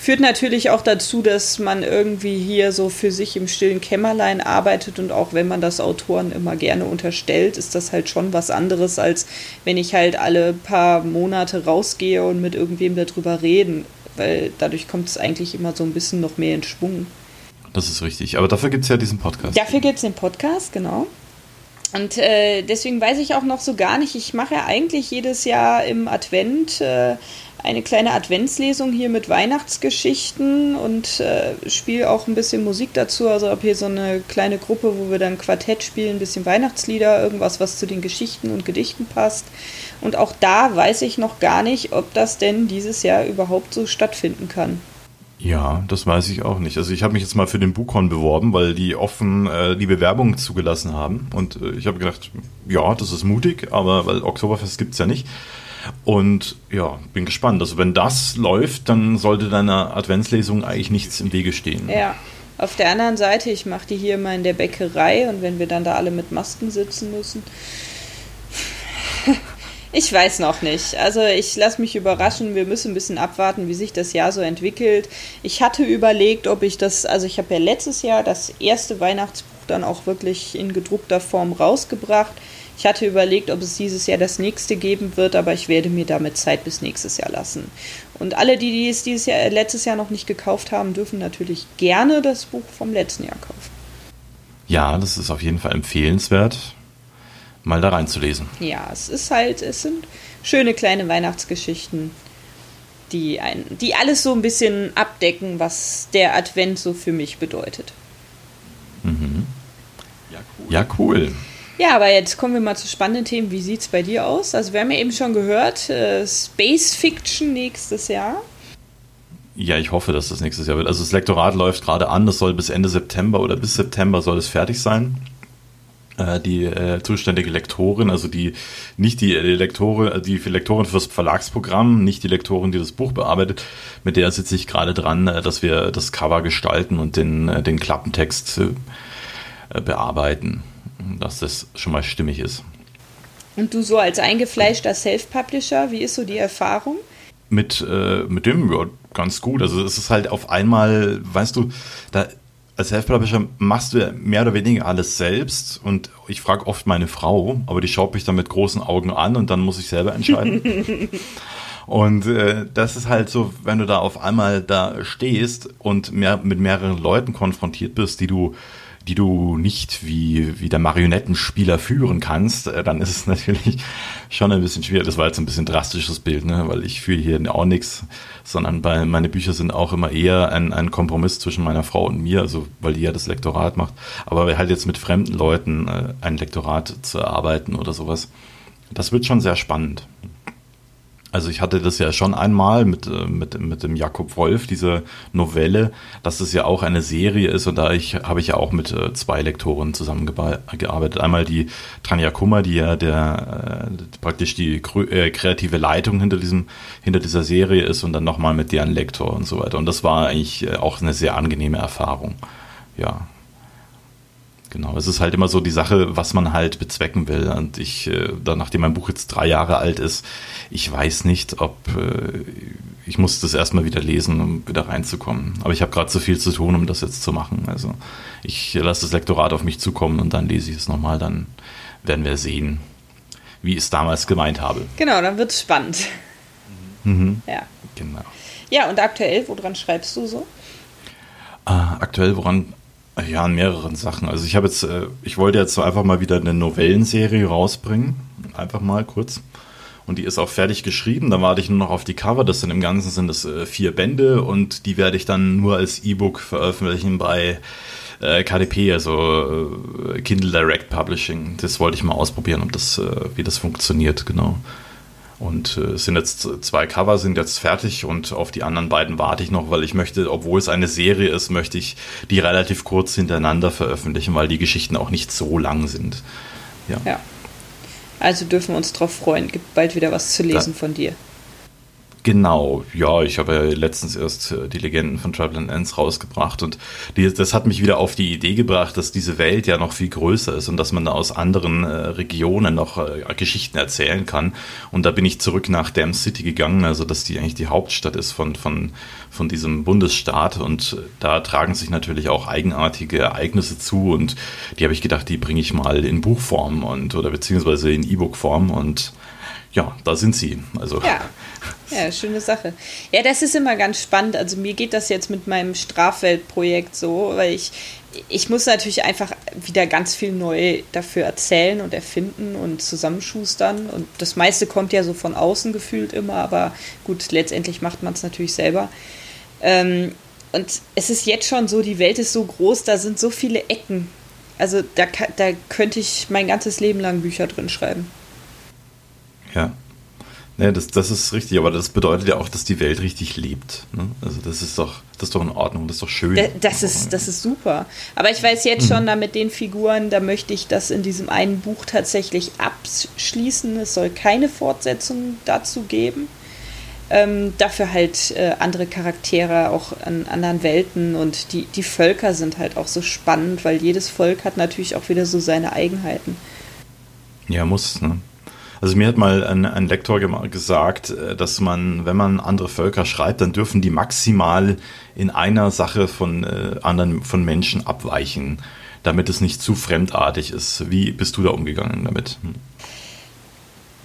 Führt natürlich auch dazu, dass man irgendwie hier so für sich im stillen Kämmerlein arbeitet und auch wenn man das Autoren immer gerne unterstellt, ist das halt schon was anderes, als wenn ich halt alle paar Monate rausgehe und mit irgendwem darüber reden, weil dadurch kommt es eigentlich immer so ein bisschen noch mehr in Schwung. Das ist richtig, aber dafür gibt es ja diesen Podcast. Dafür gibt es den Podcast, genau. Und äh, deswegen weiß ich auch noch so gar nicht, ich mache ja eigentlich jedes Jahr im Advent äh, eine kleine Adventslesung hier mit Weihnachtsgeschichten und äh, spiele auch ein bisschen Musik dazu. Also habe hier so eine kleine Gruppe, wo wir dann Quartett spielen, ein bisschen Weihnachtslieder, irgendwas, was zu den Geschichten und Gedichten passt. Und auch da weiß ich noch gar nicht, ob das denn dieses Jahr überhaupt so stattfinden kann. Ja, das weiß ich auch nicht. Also ich habe mich jetzt mal für den Bukon beworben, weil die offen äh, die Bewerbung zugelassen haben. Und äh, ich habe gedacht, ja, das ist mutig, aber weil Oktoberfest gibt es ja nicht. Und ja, bin gespannt. Also wenn das läuft, dann sollte deiner Adventslesung eigentlich nichts im Wege stehen. Ja. Auf der anderen Seite, ich mache die hier immer in der Bäckerei und wenn wir dann da alle mit Masken sitzen müssen. ich weiß noch nicht. Also ich lasse mich überraschen. Wir müssen ein bisschen abwarten, wie sich das Jahr so entwickelt. Ich hatte überlegt, ob ich das, also ich habe ja letztes Jahr das erste Weihnachtsbuch dann auch wirklich in gedruckter Form rausgebracht. Ich hatte überlegt, ob es dieses Jahr das nächste geben wird, aber ich werde mir damit Zeit bis nächstes Jahr lassen. Und alle, die, die es dieses Jahr, letztes Jahr noch nicht gekauft haben, dürfen natürlich gerne das Buch vom letzten Jahr kaufen. Ja, das ist auf jeden Fall empfehlenswert, mal da reinzulesen. Ja, es ist halt, es sind schöne kleine Weihnachtsgeschichten, die, ein, die alles so ein bisschen abdecken, was der Advent so für mich bedeutet. Mhm. Ja, cool. Ja, cool. Ja, aber jetzt kommen wir mal zu spannenden Themen. Wie sieht es bei dir aus? Also wir haben ja eben schon gehört, äh, Space Fiction nächstes Jahr. Ja, ich hoffe, dass das nächstes Jahr wird. Also das Lektorat läuft gerade an, das soll bis Ende September oder bis September soll es fertig sein. Äh, die äh, zuständige Lektorin, also die nicht die Lektorin, äh, die Lektorin fürs Verlagsprogramm, nicht die Lektorin, die das Buch bearbeitet, mit der sitze ich gerade dran, äh, dass wir das Cover gestalten und den, äh, den Klappentext äh, bearbeiten dass das schon mal stimmig ist. Und du so als eingefleischter Self-Publisher, wie ist so die Erfahrung? Mit, äh, mit dem, ja, ganz gut. Also es ist halt auf einmal, weißt du, da als Self-Publisher machst du mehr oder weniger alles selbst und ich frage oft meine Frau, aber die schaut mich dann mit großen Augen an und dann muss ich selber entscheiden. und äh, das ist halt so, wenn du da auf einmal da stehst und mehr, mit mehreren Leuten konfrontiert bist, die du die du nicht wie, wie der Marionettenspieler führen kannst, äh, dann ist es natürlich schon ein bisschen schwierig. Das war jetzt ein bisschen drastisches Bild, ne? weil ich führe hier auch nichts, sondern bei, meine Bücher sind auch immer eher ein, ein Kompromiss zwischen meiner Frau und mir, also weil die ja das Lektorat macht. Aber halt jetzt mit fremden Leuten äh, ein Lektorat zu erarbeiten oder sowas, das wird schon sehr spannend. Also ich hatte das ja schon einmal mit, äh, mit, mit dem Jakob Wolf, diese Novelle, dass es ja auch eine Serie ist und da ich, habe ich ja auch mit äh, zwei Lektoren zusammengearbeitet. Einmal die Tanja Kummer, die ja der äh, praktisch die äh, kreative Leitung hinter diesem, hinter dieser Serie ist und dann nochmal mit deren Lektor und so weiter. Und das war eigentlich auch eine sehr angenehme Erfahrung. Ja, Genau, es ist halt immer so die Sache, was man halt bezwecken will. Und ich, äh, dann, nachdem mein Buch jetzt drei Jahre alt ist, ich weiß nicht, ob äh, ich muss das erstmal wieder lesen, um wieder reinzukommen. Aber ich habe gerade zu viel zu tun, um das jetzt zu machen. Also ich lasse das Lektorat auf mich zukommen und dann lese ich es nochmal, dann werden wir sehen, wie ich es damals gemeint habe. Genau, dann wird es spannend. Mhm. Ja. Genau. Ja, und aktuell, woran schreibst du so? Äh, aktuell, woran ja, an mehreren Sachen. Also ich habe jetzt, äh, ich wollte jetzt so einfach mal wieder eine Novellenserie rausbringen. Einfach mal kurz. Und die ist auch fertig geschrieben. Da warte ich nur noch auf die Cover. Das sind im Ganzen sind das äh, vier Bände und die werde ich dann nur als E-Book veröffentlichen bei äh, KDP, also Kindle Direct Publishing. Das wollte ich mal ausprobieren, ob das, wie das funktioniert, genau. Und äh, es sind jetzt zwei Cover sind jetzt fertig und auf die anderen beiden warte ich noch, weil ich möchte, obwohl es eine Serie ist, möchte ich die relativ kurz hintereinander veröffentlichen, weil die Geschichten auch nicht so lang sind. Ja. ja. Also dürfen wir uns drauf freuen. Gibt bald wieder was zu lesen da, von dir. Genau, ja, ich habe ja letztens erst äh, die Legenden von Travel and Ends rausgebracht und die, das hat mich wieder auf die Idee gebracht, dass diese Welt ja noch viel größer ist und dass man da aus anderen äh, Regionen noch äh, Geschichten erzählen kann. Und da bin ich zurück nach Dam City gegangen, also dass die eigentlich die Hauptstadt ist von, von, von diesem Bundesstaat und da tragen sich natürlich auch eigenartige Ereignisse zu und die habe ich gedacht, die bringe ich mal in Buchform und oder beziehungsweise in E-Book-Form und ja, da sind sie. Also ja. Ja, schöne Sache. Ja, das ist immer ganz spannend. Also mir geht das jetzt mit meinem Strafweltprojekt so, weil ich, ich muss natürlich einfach wieder ganz viel neu dafür erzählen und erfinden und zusammenschustern. Und das meiste kommt ja so von außen gefühlt immer, aber gut, letztendlich macht man es natürlich selber. Ähm, und es ist jetzt schon so, die Welt ist so groß, da sind so viele Ecken. Also da, da könnte ich mein ganzes Leben lang Bücher drin schreiben. Ja. Ne, das, das ist richtig, aber das bedeutet ja auch, dass die Welt richtig lebt. Ne? Also das ist doch, das ist doch in Ordnung, das ist doch schön. Da, das, ist, das ist super. Aber ich weiß jetzt schon, da mit den Figuren, da möchte ich das in diesem einen Buch tatsächlich abschließen. Es soll keine Fortsetzung dazu geben. Ähm, dafür halt äh, andere Charaktere auch an anderen Welten und die, die Völker sind halt auch so spannend, weil jedes Volk hat natürlich auch wieder so seine Eigenheiten. Ja, muss, ne? Also mir hat mal ein, ein Lektor gesagt, äh, dass man, wenn man andere Völker schreibt, dann dürfen die maximal in einer Sache von äh, anderen, von Menschen abweichen. damit es nicht zu fremdartig ist. Wie bist du da umgegangen damit? Hm.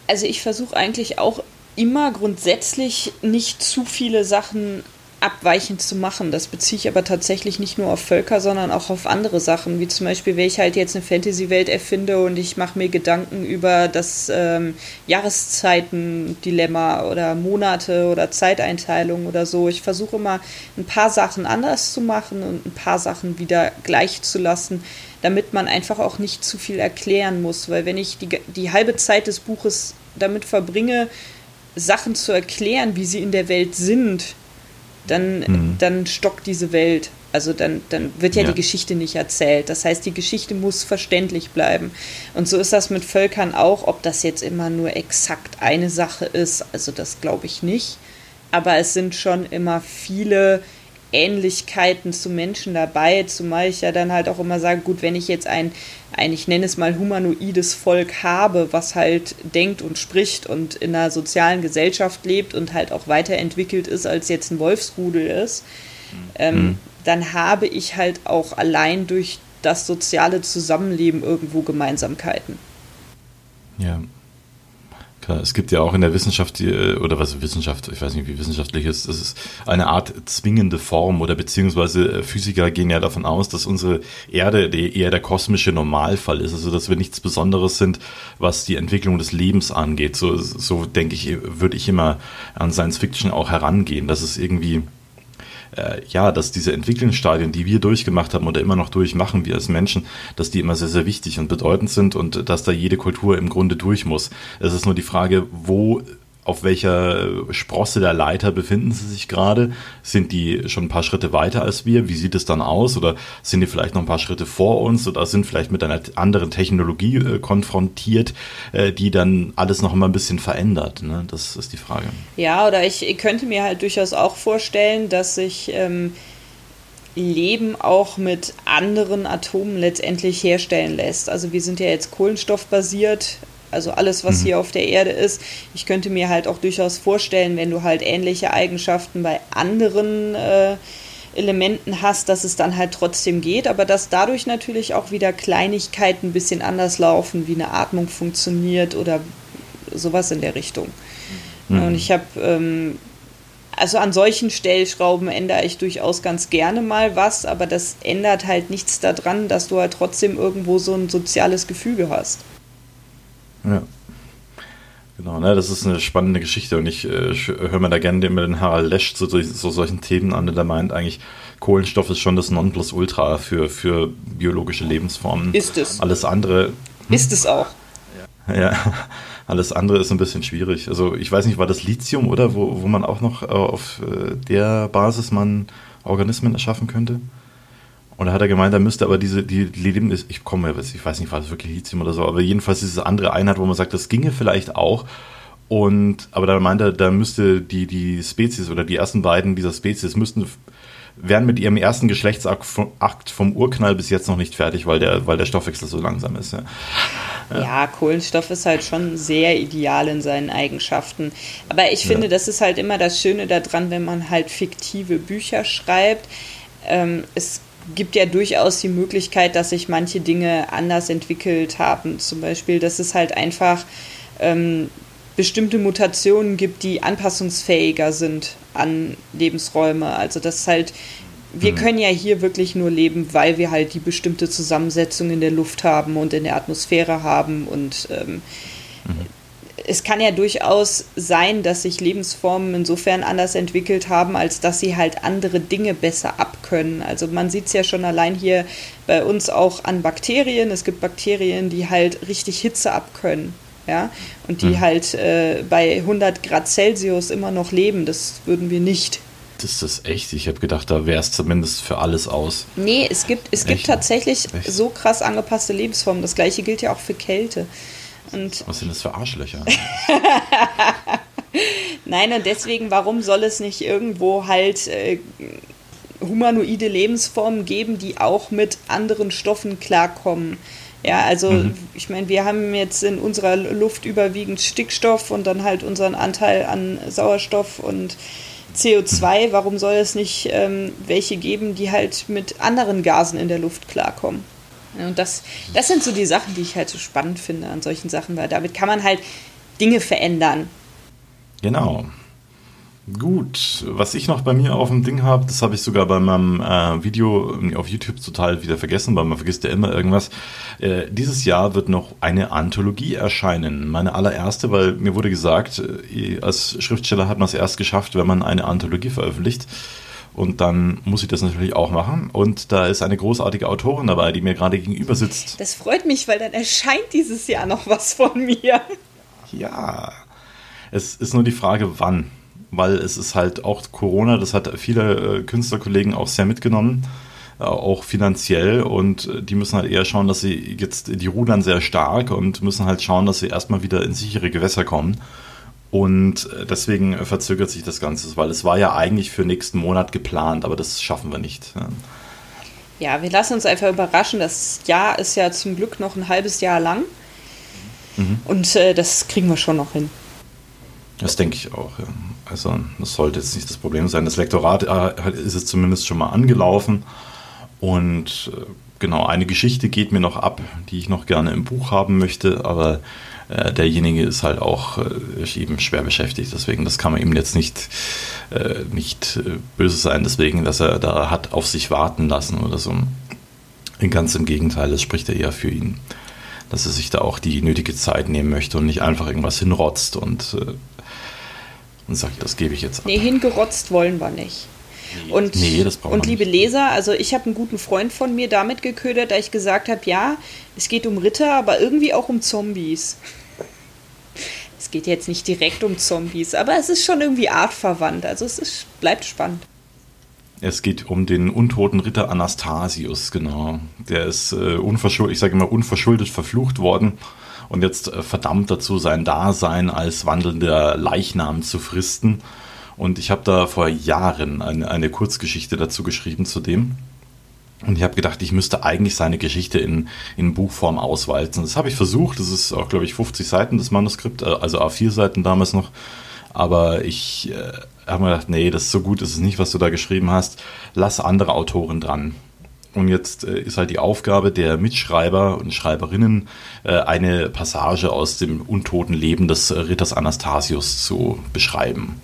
Also ich versuche eigentlich auch immer grundsätzlich nicht zu viele Sachen abweichend zu machen. Das beziehe ich aber tatsächlich nicht nur auf Völker, sondern auch auf andere Sachen, wie zum Beispiel, wenn ich halt jetzt eine Fantasy-Welt erfinde und ich mache mir Gedanken über das ähm, Jahreszeiten-Dilemma oder Monate oder Zeiteinteilung oder so. Ich versuche immer ein paar Sachen anders zu machen und ein paar Sachen wieder gleich zu lassen, damit man einfach auch nicht zu viel erklären muss, weil wenn ich die, die halbe Zeit des Buches damit verbringe, Sachen zu erklären, wie sie in der Welt sind, dann, mhm. dann stockt diese Welt. Also dann, dann wird ja, ja, die Geschichte nicht erzählt. Das heißt, die Geschichte muss verständlich bleiben. Und so ist das mit Völkern auch, ob das jetzt immer nur exakt eine Sache ist. Also das glaube ich nicht. Aber es sind schon immer viele Ähnlichkeiten zu Menschen dabei, zumal ich ja dann halt auch immer sage, gut, wenn ich jetzt ein, ein, ich nenne es mal humanoides Volk habe, was halt denkt und spricht und in einer sozialen Gesellschaft lebt und halt auch weiterentwickelt ist, als jetzt ein Wolfsrudel ist, mhm. ähm, dann habe ich halt auch allein durch das soziale Zusammenleben irgendwo Gemeinsamkeiten. Ja, Klar, es gibt ja auch in der Wissenschaft, oder was Wissenschaft, ich weiß nicht, wie wissenschaftlich ist, das ist eine Art zwingende Form oder beziehungsweise äh, Physiker gehen ja davon aus, dass unsere Erde eher der kosmische Normalfall ist, also dass wir nichts Besonderes sind, was die Entwicklung des Lebens angeht. So, so denke ich, würde ich immer an Science Fiction auch herangehen, dass es irgendwie äh, ja, dass diese Entwicklungsstadien, die wir durchgemacht haben oder immer noch durchmachen, wir als Menschen, dass die immer sehr, sehr wichtig und bedeutend sind und dass da jede Kultur im Grunde durch muss. Es ist nur die Frage, wo auf welcher Sprosse der Leiter befinden sie sich gerade? Sind die schon ein paar Schritte weiter als wir? Wie sieht es dann aus? Oder sind die vielleicht noch ein paar Schritte vor uns oder sind vielleicht mit einer anderen Technologie äh, konfrontiert, äh, die dann alles noch immer ein bisschen verändert? Ne? Das ist die Frage. Ja, oder ich, ich könnte mir halt durchaus auch vorstellen, dass sich ähm, Leben auch mit anderen Atomen letztendlich herstellen lässt. Also wir sind ja jetzt kohlenstoffbasiert also alles, was mhm. hier auf der Erde ist. Ich könnte mir halt auch durchaus vorstellen, wenn du halt ähnliche Eigenschaften bei anderen äh, Elementen hast, dass es dann halt trotzdem geht, aber dass dadurch natürlich auch wieder Kleinigkeiten ein bisschen anders laufen, wie eine Atmung funktioniert oder sowas in der Richtung. Mhm. Und ich habe, ähm, also an solchen Stellschrauben ändere ich durchaus ganz gerne mal was, aber das ändert halt nichts daran, dass du halt trotzdem irgendwo so ein soziales Gefüge hast. Ja. Genau, ne, das ist eine spannende Geschichte und ich äh, höre mir da gerne immer den Harald Lesch zu so, so, solchen Themen an, der meint eigentlich, Kohlenstoff ist schon das Nonplusultra für, für biologische Lebensformen. Ist es. Alles andere. Hm? Ist es auch. Ja. ja, alles andere ist ein bisschen schwierig. Also ich weiß nicht, war das Lithium oder wo, wo man auch noch äh, auf äh, der Basis man Organismen erschaffen könnte? Und da hat er gemeint, er müsste aber diese, die Leben ist, ich komme, ich weiß nicht, war das wirklich Lithium oder so, aber jedenfalls diese andere Einheit, wo man sagt, das ginge vielleicht auch. Und, aber da meinte er, da müsste die, die Spezies oder die ersten beiden dieser Spezies müssten, wären mit ihrem ersten Geschlechtsakt vom Urknall bis jetzt noch nicht fertig, weil der, weil der Stoffwechsel so langsam ist. Ja. Ja. ja. Kohlenstoff ist halt schon sehr ideal in seinen Eigenschaften. Aber ich finde, ja. das ist halt immer das Schöne daran, wenn man halt fiktive Bücher schreibt. Ähm, es gibt ja durchaus die Möglichkeit, dass sich manche Dinge anders entwickelt haben. Zum Beispiel, dass es halt einfach ähm, bestimmte Mutationen gibt, die anpassungsfähiger sind an Lebensräume. Also das halt, wir mhm. können ja hier wirklich nur leben, weil wir halt die bestimmte Zusammensetzung in der Luft haben und in der Atmosphäre haben und ähm, mhm es kann ja durchaus sein, dass sich Lebensformen insofern anders entwickelt haben, als dass sie halt andere Dinge besser abkönnen. Also man sieht es ja schon allein hier bei uns auch an Bakterien. Es gibt Bakterien, die halt richtig Hitze abkönnen. Ja, und die mhm. halt äh, bei 100 Grad Celsius immer noch leben. Das würden wir nicht. Das ist echt. Ich habe gedacht, da wäre es zumindest für alles aus. Nee, es gibt, es gibt tatsächlich echt? so krass angepasste Lebensformen. Das gleiche gilt ja auch für Kälte. Und Was sind das für Arschlöcher? Nein, und deswegen, warum soll es nicht irgendwo halt äh, humanoide Lebensformen geben, die auch mit anderen Stoffen klarkommen? Ja, also mhm. ich meine, wir haben jetzt in unserer Luft überwiegend Stickstoff und dann halt unseren Anteil an Sauerstoff und CO2. Warum soll es nicht ähm, welche geben, die halt mit anderen Gasen in der Luft klarkommen? Und das, das sind so die Sachen, die ich halt so spannend finde an solchen Sachen, weil damit kann man halt Dinge verändern. Genau. Gut, was ich noch bei mir auf dem Ding habe, das habe ich sogar bei meinem äh, Video auf YouTube total wieder vergessen, weil man vergisst ja immer irgendwas. Äh, dieses Jahr wird noch eine Anthologie erscheinen. Meine allererste, weil mir wurde gesagt, äh, als Schriftsteller hat man es erst geschafft, wenn man eine Anthologie veröffentlicht. Und dann muss ich das natürlich auch machen. Und da ist eine großartige Autorin dabei, die mir gerade gegenüber sitzt. Das freut mich, weil dann erscheint dieses Jahr noch was von mir. Ja. Es ist nur die Frage, wann weil es ist halt auch Corona, das hat viele äh, Künstlerkollegen auch sehr mitgenommen, äh, auch finanziell und äh, die müssen halt eher schauen, dass sie jetzt, die rudern sehr stark und müssen halt schauen, dass sie erstmal wieder in sichere Gewässer kommen. Und äh, deswegen verzögert sich das Ganze, weil es war ja eigentlich für nächsten Monat geplant, aber das schaffen wir nicht. Ja, wir lassen uns einfach überraschen. Das Jahr ist ja zum Glück noch ein halbes Jahr lang. Mhm. Und äh, das kriegen wir schon noch hin. Das denke ich auch. Ja. Also das sollte jetzt nicht das Problem sein. Das Lektorat äh, ist es zumindest schon mal angelaufen. Und äh, genau, eine Geschichte geht mir noch ab, die ich noch gerne im Buch haben möchte, aber äh, derjenige ist halt auch äh, eben schwer beschäftigt. Deswegen, das kann man ihm jetzt nicht, äh, nicht äh, böse sein, deswegen, dass er da hat auf sich warten lassen oder so. Ganz im Gegenteil, das spricht er eher für ihn dass er sich da auch die nötige Zeit nehmen möchte und nicht einfach irgendwas hinrotzt und äh, und sagt, das gebe ich jetzt ab. Nee, hingerotzt wollen wir nicht. Und, nee, das und liebe nicht. Leser, also ich habe einen guten Freund von mir damit geködert, da ich gesagt habe, ja, es geht um Ritter, aber irgendwie auch um Zombies. Es geht jetzt nicht direkt um Zombies, aber es ist schon irgendwie artverwandt, also es ist, bleibt spannend. Es geht um den untoten Ritter Anastasius, genau. Der ist äh, unverschuldet, ich sage immer unverschuldet verflucht worden und jetzt äh, verdammt dazu, sein Dasein als wandelnder Leichnam zu fristen. Und ich habe da vor Jahren eine, eine Kurzgeschichte dazu geschrieben zu dem. Und ich habe gedacht, ich müsste eigentlich seine Geschichte in, in Buchform auswalzen. Das habe ich versucht. Das ist auch, glaube ich, 50 Seiten das Manuskript, äh, also A4 Seiten damals noch. Aber ich äh, habe mir gedacht, nee, das ist so gut ist es nicht, was du da geschrieben hast. Lass andere Autoren dran. Und jetzt äh, ist halt die Aufgabe der Mitschreiber und Schreiberinnen, äh, eine Passage aus dem untoten Leben des Ritters Anastasius zu beschreiben,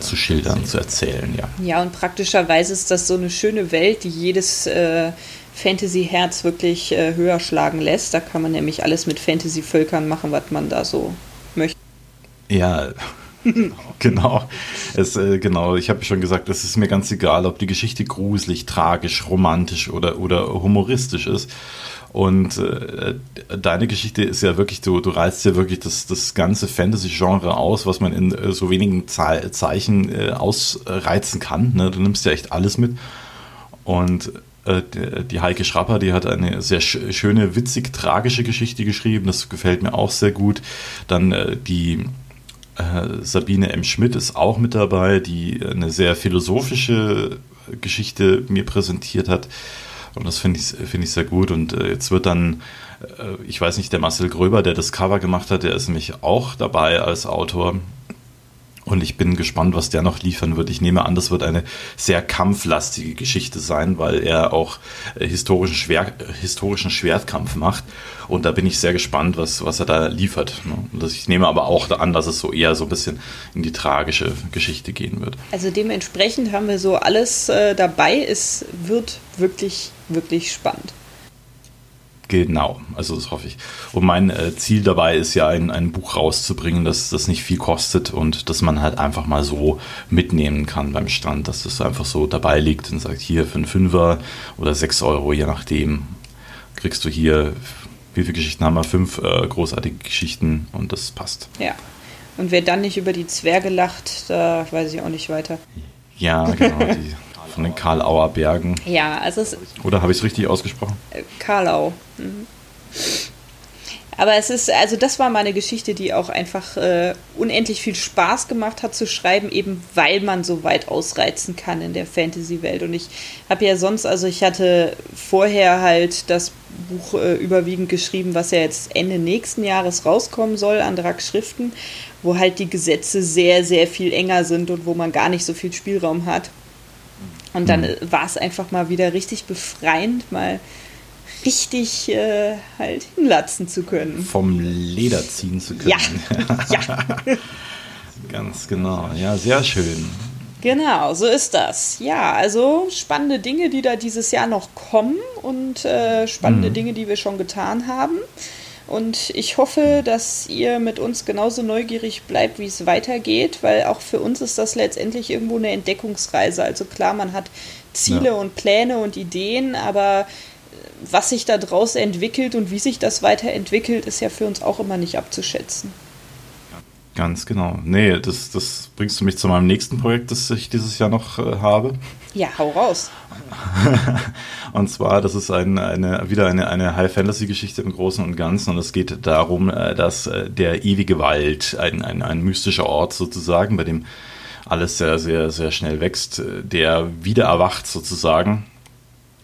zu schildern, zu erzählen, ja. Ja, und praktischerweise ist das so eine schöne Welt, die jedes äh, Fantasy-Herz wirklich äh, höher schlagen lässt. Da kann man nämlich alles mit Fantasy-Völkern machen, was man da so möchte. Ja, genau. Es, äh, genau, ich habe schon gesagt, es ist mir ganz egal, ob die Geschichte gruselig, tragisch, romantisch oder, oder humoristisch ist. Und äh, deine Geschichte ist ja wirklich, du, du reizt ja wirklich das, das ganze Fantasy-Genre aus, was man in äh, so wenigen Ze Zeichen äh, ausreizen kann. Ne? Du nimmst ja echt alles mit. Und äh, die Heike Schrapper, die hat eine sehr schöne, witzig, tragische Geschichte geschrieben. Das gefällt mir auch sehr gut. Dann äh, die äh, Sabine M. Schmidt ist auch mit dabei, die eine sehr philosophische Geschichte mir präsentiert hat. Und das finde ich, find ich sehr gut. Und äh, jetzt wird dann, äh, ich weiß nicht, der Marcel Gröber, der das Cover gemacht hat, der ist nämlich auch dabei als Autor. Und ich bin gespannt, was der noch liefern wird. Ich nehme an, das wird eine sehr kampflastige Geschichte sein, weil er auch äh, historischen, Schwer, historischen Schwertkampf macht. Und da bin ich sehr gespannt, was, was er da liefert. Ne? Ich nehme aber auch an, dass es so eher so ein bisschen in die tragische Geschichte gehen wird. Also dementsprechend haben wir so alles äh, dabei. Es wird wirklich, wirklich spannend. Genau, also das hoffe ich. Und mein äh, Ziel dabei ist ja, ein, ein Buch rauszubringen, das, das nicht viel kostet und das man halt einfach mal so mitnehmen kann beim Strand, dass das einfach so dabei liegt und sagt, hier für einen Fünfer oder sechs Euro, je nachdem, kriegst du hier, wie viele Geschichten haben wir? Fünf äh, großartige Geschichten und das passt. Ja. Und wer dann nicht über die Zwerge lacht, da weiß ich auch nicht weiter. Ja, genau. Die, von den Karlauer Bergen. Ja, also es Oder habe ich es richtig ausgesprochen? Äh, Karlau. Mhm. Aber es ist, also das war meine Geschichte, die auch einfach äh, unendlich viel Spaß gemacht hat zu schreiben, eben weil man so weit ausreizen kann in der Fantasy-Welt. Und ich habe ja sonst, also ich hatte vorher halt das Buch äh, überwiegend geschrieben, was ja jetzt Ende nächsten Jahres rauskommen soll, Andrak Schriften, wo halt die Gesetze sehr, sehr viel enger sind und wo man gar nicht so viel Spielraum hat. Und dann mhm. war es einfach mal wieder richtig befreiend, mal richtig äh, halt hinlatzen zu können. Vom Leder ziehen zu können. Ja. ja. Ganz genau. Ja, sehr schön. Genau, so ist das. Ja, also spannende Dinge, die da dieses Jahr noch kommen und äh, spannende mhm. Dinge, die wir schon getan haben. Und ich hoffe, dass ihr mit uns genauso neugierig bleibt, wie es weitergeht, weil auch für uns ist das letztendlich irgendwo eine Entdeckungsreise. Also klar, man hat Ziele ja. und Pläne und Ideen, aber was sich da draus entwickelt und wie sich das weiterentwickelt, ist ja für uns auch immer nicht abzuschätzen. Ganz genau. Nee, das, das bringst du mich zu meinem nächsten Projekt, das ich dieses Jahr noch äh, habe. Ja, hau raus. und zwar, das ist ein, eine, wieder eine, eine High-Fantasy-Geschichte im Großen und Ganzen. Und es geht darum, äh, dass äh, der ewige Wald, ein, ein, ein mystischer Ort sozusagen, bei dem alles sehr, sehr, sehr schnell wächst, äh, der wieder erwacht sozusagen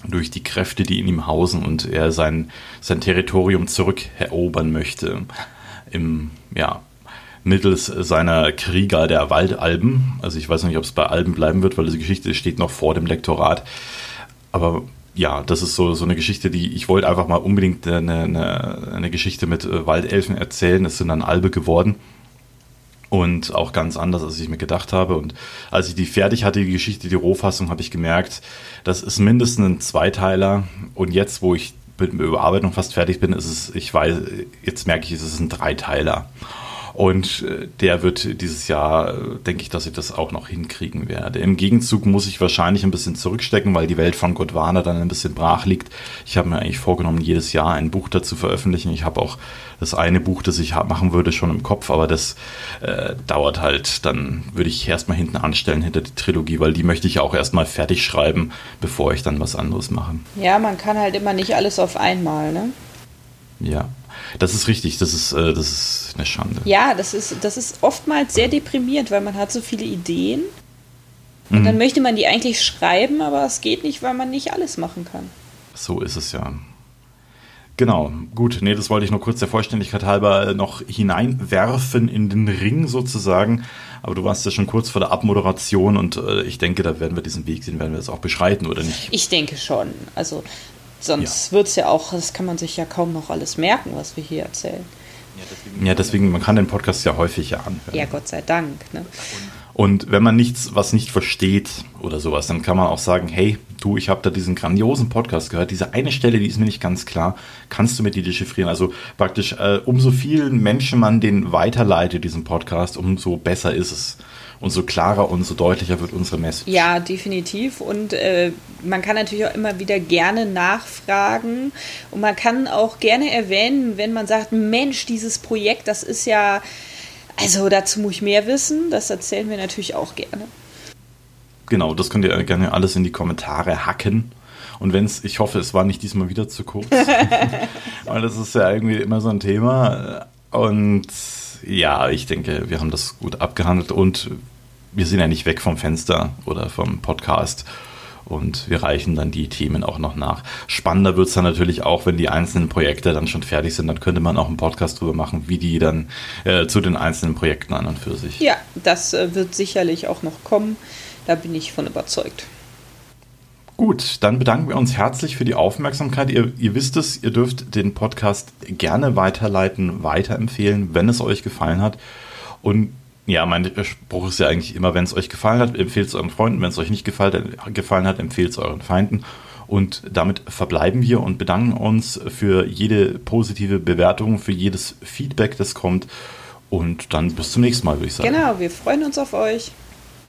durch die Kräfte, die in ihm hausen und er sein, sein Territorium zurückerobern möchte. Im, ja, mittels seiner Krieger der Waldalben. Also ich weiß nicht, ob es bei Alben bleiben wird, weil die Geschichte steht noch vor dem Lektorat. Aber ja, das ist so, so eine Geschichte, die ich wollte einfach mal unbedingt eine, eine, eine Geschichte mit äh, Waldelfen erzählen. Es sind dann Albe geworden. Und auch ganz anders, als ich mir gedacht habe. Und als ich die fertig hatte, die Geschichte, die Rohfassung, habe ich gemerkt, das ist mindestens ein Zweiteiler. Und jetzt, wo ich mit der Überarbeitung fast fertig bin, ist es, ich weiß, jetzt merke ich, es ist ein Dreiteiler. Und äh, der wird dieses Jahr, äh, denke ich, dass ich das auch noch hinkriegen werde. Im Gegenzug muss ich wahrscheinlich ein bisschen zurückstecken, weil die Welt von Godwana dann ein bisschen brach liegt. Ich habe mir eigentlich vorgenommen, jedes Jahr ein Buch dazu veröffentlichen. Ich habe auch das eine Buch, das ich machen würde, schon im Kopf, aber das äh, dauert halt. Dann würde ich erstmal hinten anstellen hinter die Trilogie, weil die möchte ich auch erstmal fertig schreiben, bevor ich dann was anderes mache. Ja, man kann halt immer nicht alles auf einmal, ne? Ja, das ist richtig, das ist, äh, das ist eine Schande. Ja, das ist, das ist oftmals sehr deprimierend, weil man hat so viele Ideen und mhm. dann möchte man die eigentlich schreiben, aber es geht nicht, weil man nicht alles machen kann. So ist es ja. Genau, gut, nee, das wollte ich nur kurz der Vollständigkeit halber äh, noch hineinwerfen in den Ring sozusagen. Aber du warst ja schon kurz vor der Abmoderation und äh, ich denke, da werden wir diesen Weg, den werden wir jetzt auch beschreiten, oder nicht? Ich denke schon. Also Sonst ja. wird es ja auch, das kann man sich ja kaum noch alles merken, was wir hier erzählen. Ja deswegen, ja, deswegen man kann den Podcast ja häufig ja anhören. Ja, Gott sei Dank. Ne? Und wenn man nichts, was nicht versteht oder sowas, dann kann man auch sagen, hey, du, ich habe da diesen grandiosen Podcast gehört, diese eine Stelle, die ist mir nicht ganz klar, kannst du mir die dechiffrieren? Also praktisch, äh, umso vielen Menschen man den weiterleitet, diesen Podcast, umso besser ist es umso klarer und so deutlicher wird unsere Message. Ja, definitiv. Und äh, man kann natürlich auch immer wieder gerne nachfragen. Und man kann auch gerne erwähnen, wenn man sagt, Mensch, dieses Projekt, das ist ja, also dazu muss ich mehr wissen. Das erzählen wir natürlich auch gerne. Genau, das könnt ihr gerne alles in die Kommentare hacken. Und wenn es, ich hoffe, es war nicht diesmal wieder zu kurz. Weil das ist ja irgendwie immer so ein Thema. Und ja, ich denke, wir haben das gut abgehandelt und wir sind ja nicht weg vom Fenster oder vom Podcast und wir reichen dann die Themen auch noch nach. Spannender wird es dann natürlich auch, wenn die einzelnen Projekte dann schon fertig sind. Dann könnte man auch einen Podcast drüber machen, wie die dann äh, zu den einzelnen Projekten an und für sich. Ja, das äh, wird sicherlich auch noch kommen. Da bin ich von überzeugt. Gut, dann bedanken wir uns herzlich für die Aufmerksamkeit. Ihr, ihr, wisst es, ihr dürft den Podcast gerne weiterleiten, weiterempfehlen, wenn es euch gefallen hat. Und ja, mein Spruch ist ja eigentlich immer, wenn es euch gefallen hat, empfehlt es euren Freunden. Wenn es euch nicht gefallen, gefallen hat, empfehlt es euren Feinden. Und damit verbleiben wir und bedanken uns für jede positive Bewertung, für jedes Feedback, das kommt. Und dann bis zum nächsten Mal, würde ich sagen. Genau, wir freuen uns auf euch.